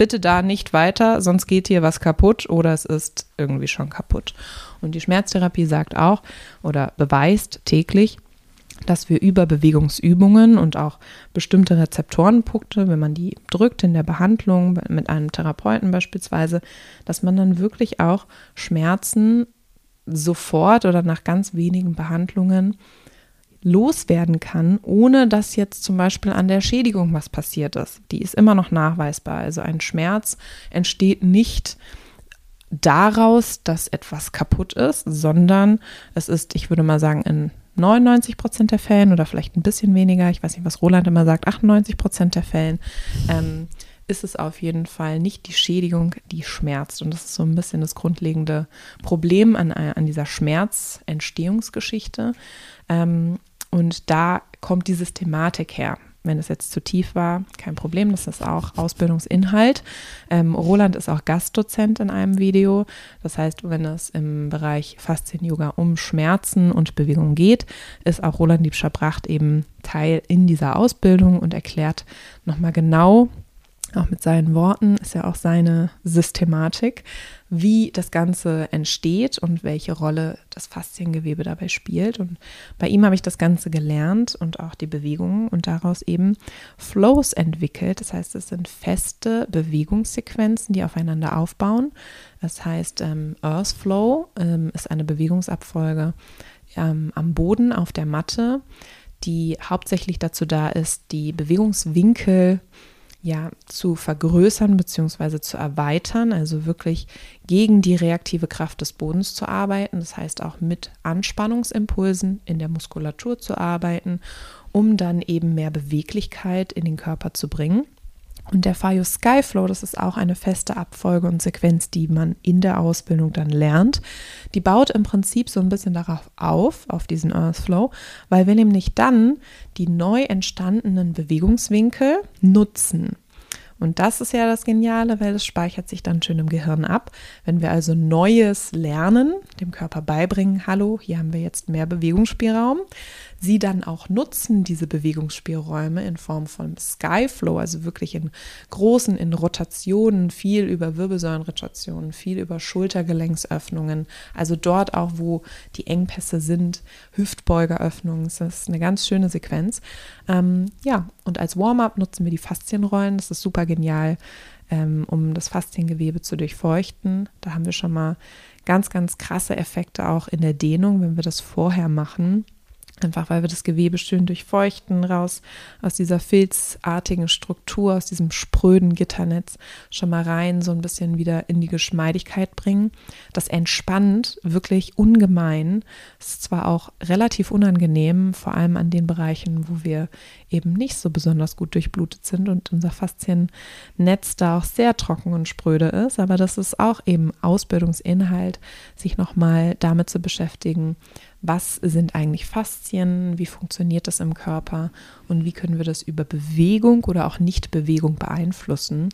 bitte da nicht weiter, sonst geht hier was kaputt oder es ist irgendwie schon kaputt. Und die Schmerztherapie sagt auch oder beweist täglich, dass wir über Bewegungsübungen und auch bestimmte Rezeptorenpunkte, wenn man die drückt in der Behandlung mit einem Therapeuten beispielsweise, dass man dann wirklich auch Schmerzen sofort oder nach ganz wenigen Behandlungen loswerden kann, ohne dass jetzt zum Beispiel an der Schädigung was passiert ist. Die ist immer noch nachweisbar. Also ein Schmerz entsteht nicht daraus, dass etwas kaputt ist, sondern es ist, ich würde mal sagen, in 99 Prozent der Fällen oder vielleicht ein bisschen weniger, ich weiß nicht, was Roland immer sagt, 98 Prozent der Fällen, ähm, ist es auf jeden Fall nicht die Schädigung, die schmerzt. Und das ist so ein bisschen das grundlegende Problem an, an dieser Schmerzentstehungsgeschichte. Ähm, und da kommt die Systematik her. Wenn es jetzt zu tief war, kein Problem, das ist auch Ausbildungsinhalt. Ähm, Roland ist auch Gastdozent in einem Video. Das heißt, wenn es im Bereich Faszien-Yoga um Schmerzen und Bewegung geht, ist auch Roland Liebscher-Bracht eben Teil in dieser Ausbildung und erklärt nochmal genau, auch mit seinen Worten, ist ja auch seine Systematik, wie das Ganze entsteht und welche Rolle das Fasziengewebe dabei spielt. Und bei ihm habe ich das Ganze gelernt und auch die Bewegungen und daraus eben Flows entwickelt. Das heißt, es sind feste Bewegungssequenzen, die aufeinander aufbauen. Das heißt, ähm, Earth Flow ähm, ist eine Bewegungsabfolge ähm, am Boden auf der Matte, die hauptsächlich dazu da ist, die Bewegungswinkel ja zu vergrößern bzw. zu erweitern, also wirklich gegen die reaktive Kraft des Bodens zu arbeiten, das heißt auch mit Anspannungsimpulsen in der Muskulatur zu arbeiten, um dann eben mehr Beweglichkeit in den Körper zu bringen. Und der Fayo Skyflow, das ist auch eine feste Abfolge und Sequenz, die man in der Ausbildung dann lernt. Die baut im Prinzip so ein bisschen darauf auf, auf diesen Earthflow, weil wir nämlich dann die neu entstandenen Bewegungswinkel nutzen. Und das ist ja das Geniale, weil es speichert sich dann schön im Gehirn ab. Wenn wir also Neues lernen, dem Körper beibringen, hallo, hier haben wir jetzt mehr Bewegungsspielraum, sie dann auch nutzen, diese Bewegungsspielräume in Form von Skyflow, also wirklich in großen, in Rotationen, viel über Wirbelsäulenrotationen, viel über Schultergelenksöffnungen, also dort auch, wo die Engpässe sind, Hüftbeugeröffnungen, das ist eine ganz schöne Sequenz. Ähm, ja, und als Warm-up nutzen wir die Faszienrollen, das ist super genial, ähm, um das Fasziengewebe zu durchfeuchten. Da haben wir schon mal ganz, ganz krasse Effekte auch in der Dehnung, wenn wir das vorher machen. Einfach weil wir das Gewebe schön durchfeuchten, raus aus dieser filzartigen Struktur, aus diesem spröden Gitternetz schon mal rein, so ein bisschen wieder in die Geschmeidigkeit bringen. Das entspannt wirklich ungemein. Ist zwar auch relativ unangenehm, vor allem an den Bereichen, wo wir eben nicht so besonders gut durchblutet sind und unser Fasziennetz da auch sehr trocken und spröde ist, aber das ist auch eben Ausbildungsinhalt, sich nochmal damit zu beschäftigen, was sind eigentlich Faszien, wie funktioniert das im Körper und wie können wir das über Bewegung oder auch Nichtbewegung beeinflussen.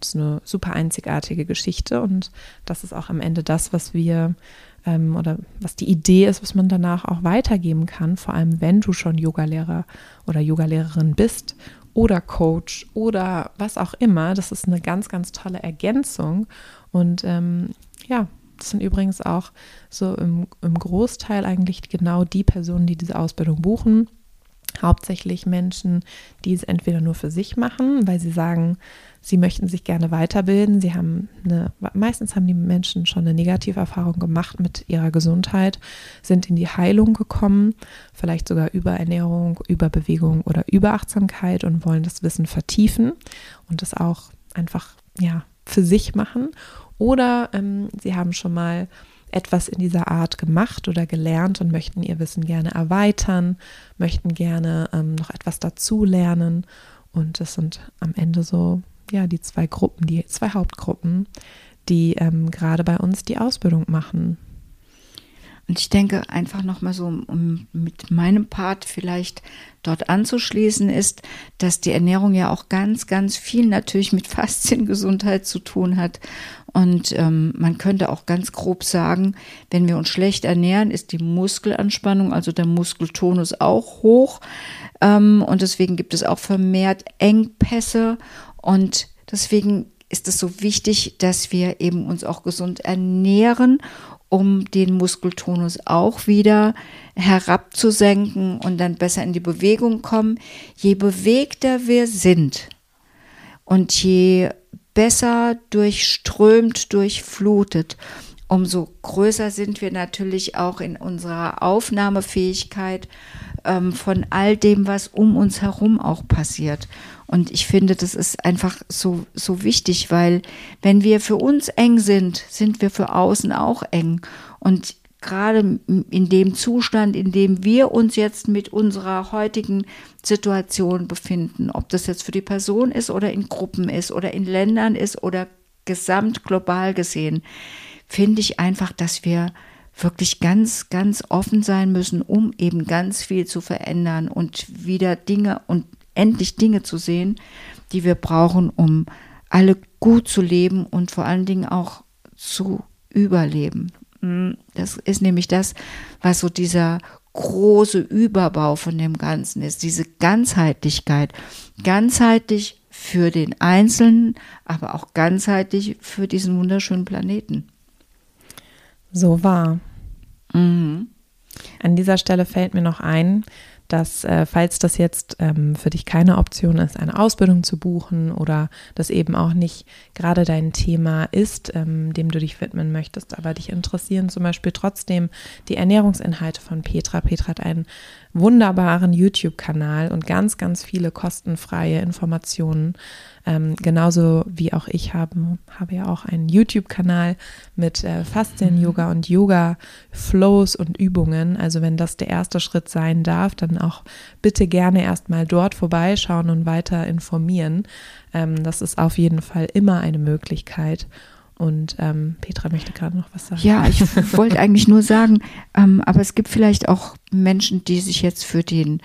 Das ist eine super einzigartige Geschichte und das ist auch am Ende das, was wir ähm, oder was die Idee ist, was man danach auch weitergeben kann, vor allem wenn du schon Yogalehrer oder Yogalehrerin bist oder Coach oder was auch immer. Das ist eine ganz, ganz tolle Ergänzung und ähm, ja, das sind übrigens auch so im, im Großteil eigentlich genau die Personen, die diese Ausbildung buchen. Hauptsächlich Menschen, die es entweder nur für sich machen, weil sie sagen, sie möchten sich gerne weiterbilden. Sie haben eine, meistens haben die Menschen schon eine Negativerfahrung gemacht mit ihrer Gesundheit, sind in die Heilung gekommen, vielleicht sogar über Ernährung, über Bewegung oder über Achtsamkeit und wollen das Wissen vertiefen und das auch einfach ja für sich machen oder ähm, sie haben schon mal etwas in dieser Art gemacht oder gelernt und möchten ihr Wissen gerne erweitern, möchten gerne ähm, noch etwas dazu lernen. Und das sind am Ende so, ja, die zwei Gruppen, die zwei Hauptgruppen, die ähm, gerade bei uns die Ausbildung machen. Und ich denke einfach nochmal so, um mit meinem Part vielleicht dort anzuschließen, ist, dass die Ernährung ja auch ganz, ganz viel natürlich mit Fasziengesundheit zu tun hat. Und ähm, man könnte auch ganz grob sagen, wenn wir uns schlecht ernähren, ist die Muskelanspannung, also der Muskeltonus auch hoch. Ähm, und deswegen gibt es auch vermehrt Engpässe. Und deswegen ist es so wichtig, dass wir eben uns auch gesund ernähren um den Muskeltonus auch wieder herabzusenken und dann besser in die Bewegung kommen. Je bewegter wir sind und je besser durchströmt, durchflutet, umso größer sind wir natürlich auch in unserer Aufnahmefähigkeit ähm, von all dem, was um uns herum auch passiert. Und ich finde, das ist einfach so, so wichtig, weil wenn wir für uns eng sind, sind wir für außen auch eng. Und gerade in dem Zustand, in dem wir uns jetzt mit unserer heutigen Situation befinden, ob das jetzt für die Person ist oder in Gruppen ist oder in Ländern ist oder gesamt global gesehen, finde ich einfach, dass wir wirklich ganz, ganz offen sein müssen, um eben ganz viel zu verändern und wieder Dinge und endlich Dinge zu sehen, die wir brauchen, um alle gut zu leben und vor allen Dingen auch zu überleben. Hm, das ist nämlich das, was so dieser große Überbau von dem Ganzen ist, diese Ganzheitlichkeit. Ganzheitlich für den Einzelnen, aber auch ganzheitlich für diesen wunderschönen Planeten. So wahr. Mhm. An dieser Stelle fällt mir noch ein, dass äh, falls das jetzt ähm, für dich keine Option ist, eine Ausbildung zu buchen oder das eben auch nicht gerade dein Thema ist, ähm, dem du dich widmen möchtest, aber dich interessieren zum Beispiel trotzdem die Ernährungsinhalte von Petra. Petra hat einen wunderbaren YouTube-Kanal und ganz, ganz viele kostenfreie Informationen ähm, genauso wie auch ich habe, habe ja auch einen YouTube-Kanal mit äh, Faszien-Yoga und Yoga-Flows und Übungen. Also wenn das der erste Schritt sein darf, dann auch bitte gerne erstmal dort vorbeischauen und weiter informieren. Ähm, das ist auf jeden Fall immer eine Möglichkeit. Und ähm, Petra möchte gerade noch was sagen. Ja, ich wollte eigentlich nur sagen, ähm, aber es gibt vielleicht auch Menschen, die sich jetzt für den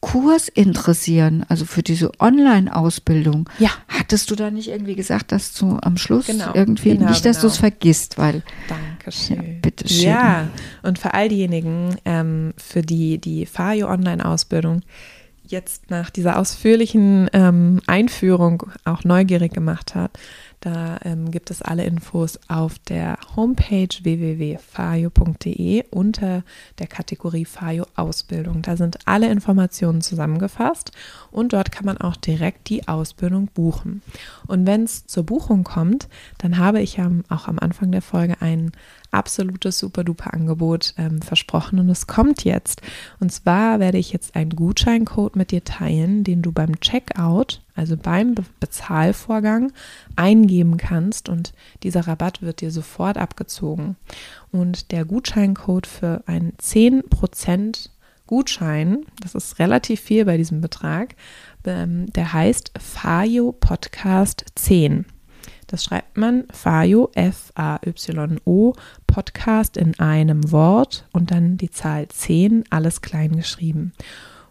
Kurs interessieren, also für diese Online-Ausbildung. Ja. Hattest du da nicht irgendwie gesagt, dass du am Schluss genau, irgendwie genau, nicht, dass genau. du es vergisst, weil. Dankeschön. Ja, bitte schön. Ja, und für all diejenigen, ähm, für die die FAJO Online-Ausbildung jetzt nach dieser ausführlichen ähm, Einführung auch neugierig gemacht hat, da ähm, gibt es alle Infos auf der Homepage www.fayo.de unter der Kategorie Fayo Ausbildung. Da sind alle Informationen zusammengefasst und dort kann man auch direkt die Ausbildung buchen. Und wenn es zur Buchung kommt, dann habe ich ja auch am Anfang der Folge einen absolutes super-duper Angebot ähm, versprochen und es kommt jetzt. Und zwar werde ich jetzt einen Gutscheincode mit dir teilen, den du beim Checkout, also beim Be Bezahlvorgang, eingeben kannst und dieser Rabatt wird dir sofort abgezogen. Und der Gutscheincode für einen 10% Gutschein, das ist relativ viel bei diesem Betrag, ähm, der heißt FAYO Podcast 10. Das schreibt man Fayo, F-A-Y-O, Podcast in einem Wort und dann die Zahl 10, alles klein geschrieben.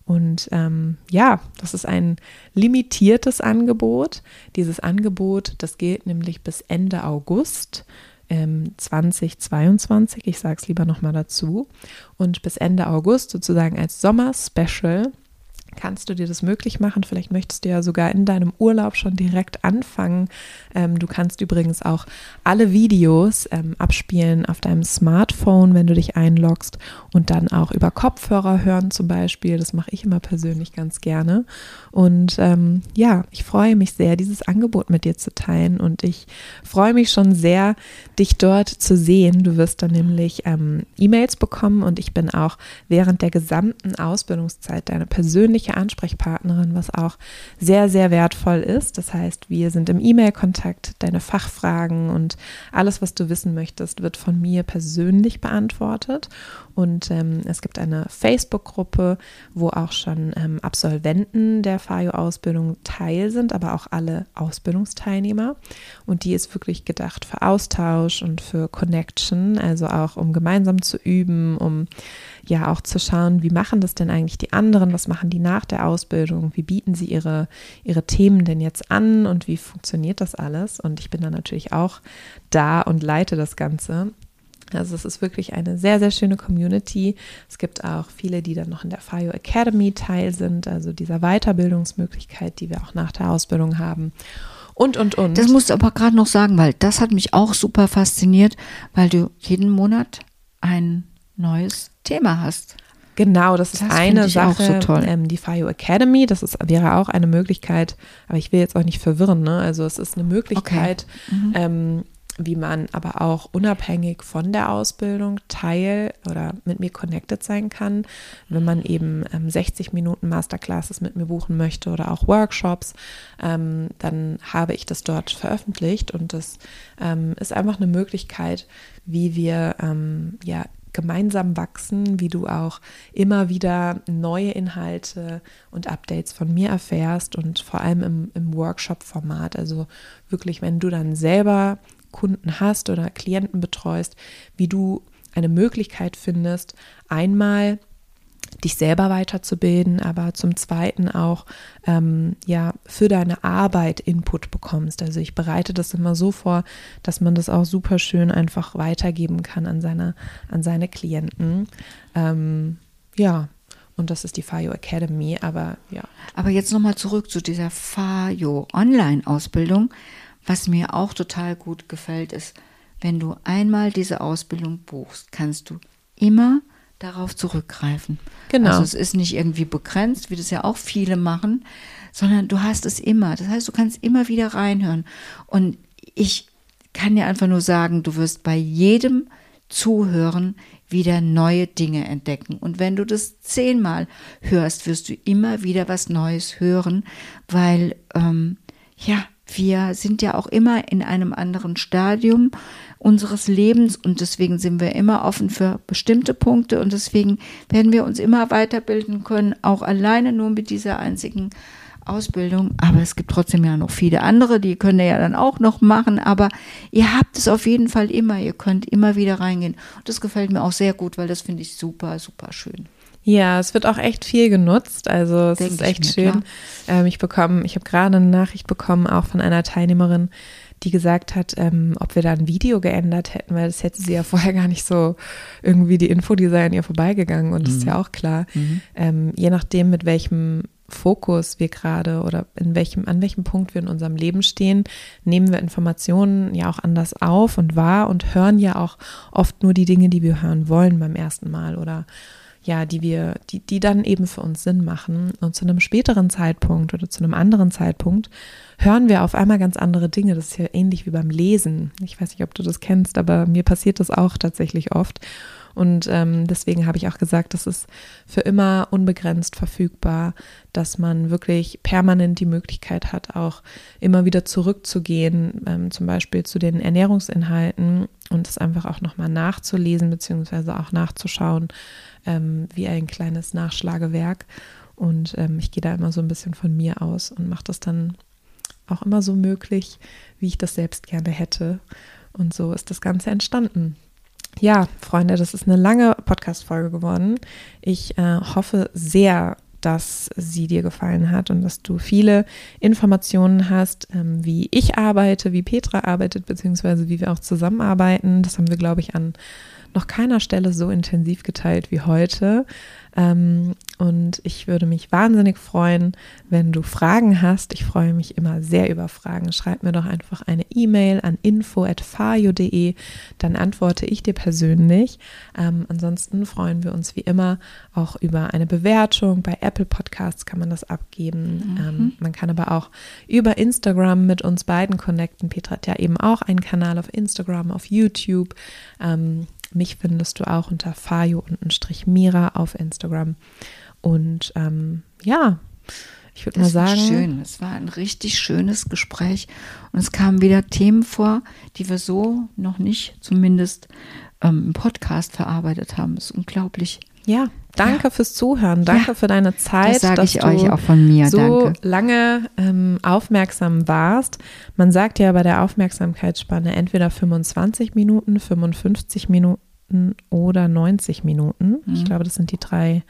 Und ähm, ja, das ist ein limitiertes Angebot. Dieses Angebot, das gilt nämlich bis Ende August. 2022, ich sage es lieber nochmal dazu. Und bis Ende August sozusagen als Sommer-Special kannst du dir das möglich machen. Vielleicht möchtest du ja sogar in deinem Urlaub schon direkt anfangen. Ähm, du kannst übrigens auch alle Videos ähm, abspielen auf deinem Smartphone, wenn du dich einloggst und dann auch über Kopfhörer hören zum Beispiel. Das mache ich immer persönlich ganz gerne. Und ähm, ja, ich freue mich sehr, dieses Angebot mit dir zu teilen und ich freue mich schon sehr, dich dort zu sehen. Du wirst dann nämlich ähm, E-Mails bekommen und ich bin auch während der gesamten Ausbildungszeit deine persönliche Ansprechpartnerin, was auch sehr, sehr wertvoll ist. Das heißt, wir sind im E-Mail-Kontakt, deine Fachfragen und alles, was du wissen möchtest, wird von mir persönlich beantwortet. Und ähm, es gibt eine Facebook-Gruppe, wo auch schon ähm, Absolventen der FAJO-Ausbildung teil sind, aber auch alle Ausbildungsteilnehmer. Und die ist wirklich gedacht für Austausch und für Connection, also auch um gemeinsam zu üben, um ja auch zu schauen, wie machen das denn eigentlich die anderen, was machen die nach der Ausbildung, wie bieten sie ihre, ihre Themen denn jetzt an und wie funktioniert das alles. Und ich bin dann natürlich auch da und leite das Ganze. Also es ist wirklich eine sehr, sehr schöne Community. Es gibt auch viele, die dann noch in der FIO Academy teil sind, also dieser Weiterbildungsmöglichkeit, die wir auch nach der Ausbildung haben. Und, und, und. Das musst du aber gerade noch sagen, weil das hat mich auch super fasziniert, weil du jeden Monat ein neues Thema hast. Genau, das ist das eine Sache. So ähm, die FIO Academy, das ist, wäre auch eine Möglichkeit, aber ich will jetzt auch nicht verwirren. Ne? Also es ist eine Möglichkeit, okay. mhm. ähm, wie man aber auch unabhängig von der Ausbildung Teil oder mit mir connected sein kann, wenn man eben ähm, 60 Minuten Masterclasses mit mir buchen möchte oder auch Workshops, ähm, dann habe ich das dort veröffentlicht und das ähm, ist einfach eine Möglichkeit, wie wir ähm, ja gemeinsam wachsen, wie du auch immer wieder neue Inhalte und Updates von mir erfährst und vor allem im, im Workshop-Format. Also wirklich, wenn du dann selber Kunden hast oder Klienten betreust, wie du eine Möglichkeit findest, einmal dich selber weiterzubilden, aber zum Zweiten auch ähm, ja für deine Arbeit Input bekommst. Also ich bereite das immer so vor, dass man das auch super schön einfach weitergeben kann an seine an seine Klienten. Ähm, ja, und das ist die FAYO Academy, aber ja. Aber jetzt nochmal zurück zu dieser FAYO Online-Ausbildung. Was mir auch total gut gefällt, ist, wenn du einmal diese Ausbildung buchst, kannst du immer darauf zurückgreifen. Genau. Also es ist nicht irgendwie begrenzt, wie das ja auch viele machen, sondern du hast es immer. Das heißt, du kannst immer wieder reinhören. Und ich kann dir einfach nur sagen, du wirst bei jedem Zuhören wieder neue Dinge entdecken. Und wenn du das zehnmal hörst, wirst du immer wieder was Neues hören, weil ähm, ja, wir sind ja auch immer in einem anderen Stadium unseres Lebens und deswegen sind wir immer offen für bestimmte Punkte und deswegen werden wir uns immer weiterbilden können, auch alleine nur mit dieser einzigen Ausbildung. Aber es gibt trotzdem ja noch viele andere, die können ja dann auch noch machen. Aber ihr habt es auf jeden Fall immer. Ihr könnt immer wieder reingehen. Und das gefällt mir auch sehr gut, weil das finde ich super, super schön. Ja, es wird auch echt viel genutzt. Also es Denk ist echt mir, schön. Ähm, ich bekomme, ich habe gerade eine Nachricht bekommen, auch von einer Teilnehmerin, die gesagt hat, ähm, ob wir da ein Video geändert hätten, weil das hätte sie ja vorher gar nicht so irgendwie die Info, die sei an ihr vorbeigegangen und das ist ja auch klar. Ähm, je nachdem, mit welchem Fokus wir gerade oder in welchem, an welchem Punkt wir in unserem Leben stehen, nehmen wir Informationen ja auch anders auf und wahr und hören ja auch oft nur die Dinge, die wir hören wollen beim ersten Mal oder ja, die wir, die, die dann eben für uns Sinn machen. Und zu einem späteren Zeitpunkt oder zu einem anderen Zeitpunkt hören wir auf einmal ganz andere Dinge. Das ist ja ähnlich wie beim Lesen. Ich weiß nicht, ob du das kennst, aber mir passiert das auch tatsächlich oft. Und ähm, deswegen habe ich auch gesagt, das ist für immer unbegrenzt verfügbar, dass man wirklich permanent die Möglichkeit hat, auch immer wieder zurückzugehen, ähm, zum Beispiel zu den Ernährungsinhalten und es einfach auch nochmal nachzulesen, beziehungsweise auch nachzuschauen, ähm, wie ein kleines Nachschlagewerk. Und ähm, ich gehe da immer so ein bisschen von mir aus und mache das dann auch immer so möglich, wie ich das selbst gerne hätte. Und so ist das Ganze entstanden. Ja, Freunde, das ist eine lange Podcast-Folge geworden. Ich äh, hoffe sehr, dass sie dir gefallen hat und dass du viele Informationen hast, ähm, wie ich arbeite, wie Petra arbeitet, beziehungsweise wie wir auch zusammenarbeiten. Das haben wir, glaube ich, an noch keiner Stelle so intensiv geteilt wie heute. Ähm, und ich würde mich wahnsinnig freuen, wenn du Fragen hast. Ich freue mich immer sehr über Fragen. Schreib mir doch einfach eine E-Mail an info.fajo.de, dann antworte ich dir persönlich. Ähm, ansonsten freuen wir uns wie immer auch über eine Bewertung. Bei Apple Podcasts kann man das abgeben. Ähm, man kann aber auch über Instagram mit uns beiden connecten. Petra hat ja eben auch einen Kanal auf Instagram, auf YouTube. Ähm, mich findest du auch unter Fajo-Mira auf Instagram. Und ähm, ja, ich würde mal sagen, schön. Es war ein richtig schönes Gespräch und es kamen wieder Themen vor, die wir so noch nicht zumindest ähm, im Podcast verarbeitet haben. Das ist unglaublich. ja, danke fürs Zuhören, danke Ja, für deine Zeit, Das sage dass ich du euch auch von mir. so Danke. lange ähm, aufmerksam warst. Man sagt ja bei der Aufmerksamkeitsspanne entweder 25 Minuten, 55 Minuten oder 90 Minuten. Mhm. Ich glaube, das sind die drei.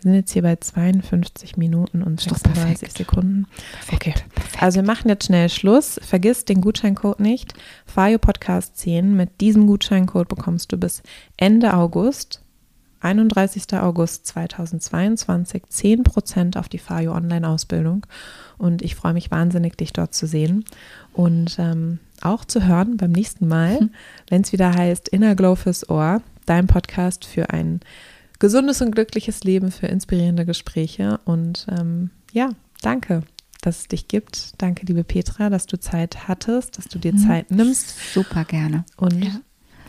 Wir sind jetzt hier bei 52 Minuten und Ist doch 36 perfekt. Sekunden. Okay, also wir machen jetzt schnell Schluss. Vergiss den Gutscheincode nicht. Fayo Podcast 10. Mit diesem Gutscheincode bekommst du bis Ende August 31. August 2022 10% auf die Fayo Online-Ausbildung. Und ich freue mich wahnsinnig, dich dort zu sehen und ähm, auch zu hören beim nächsten Mal, wenn es wieder heißt Inner Glow fürs Ohr, dein Podcast für ein gesundes und glückliches Leben, für inspirierende Gespräche. Und ähm, ja, danke, dass es dich gibt. Danke, liebe Petra, dass du Zeit hattest, dass du dir Zeit nimmst. Super gerne. Und Ja.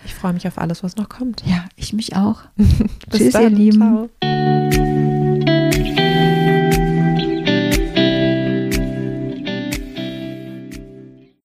Ich freue mich auf alles, was noch kommt. Ja, ich mich auch. Tschüss, dann. ihr Lieben. Ciao.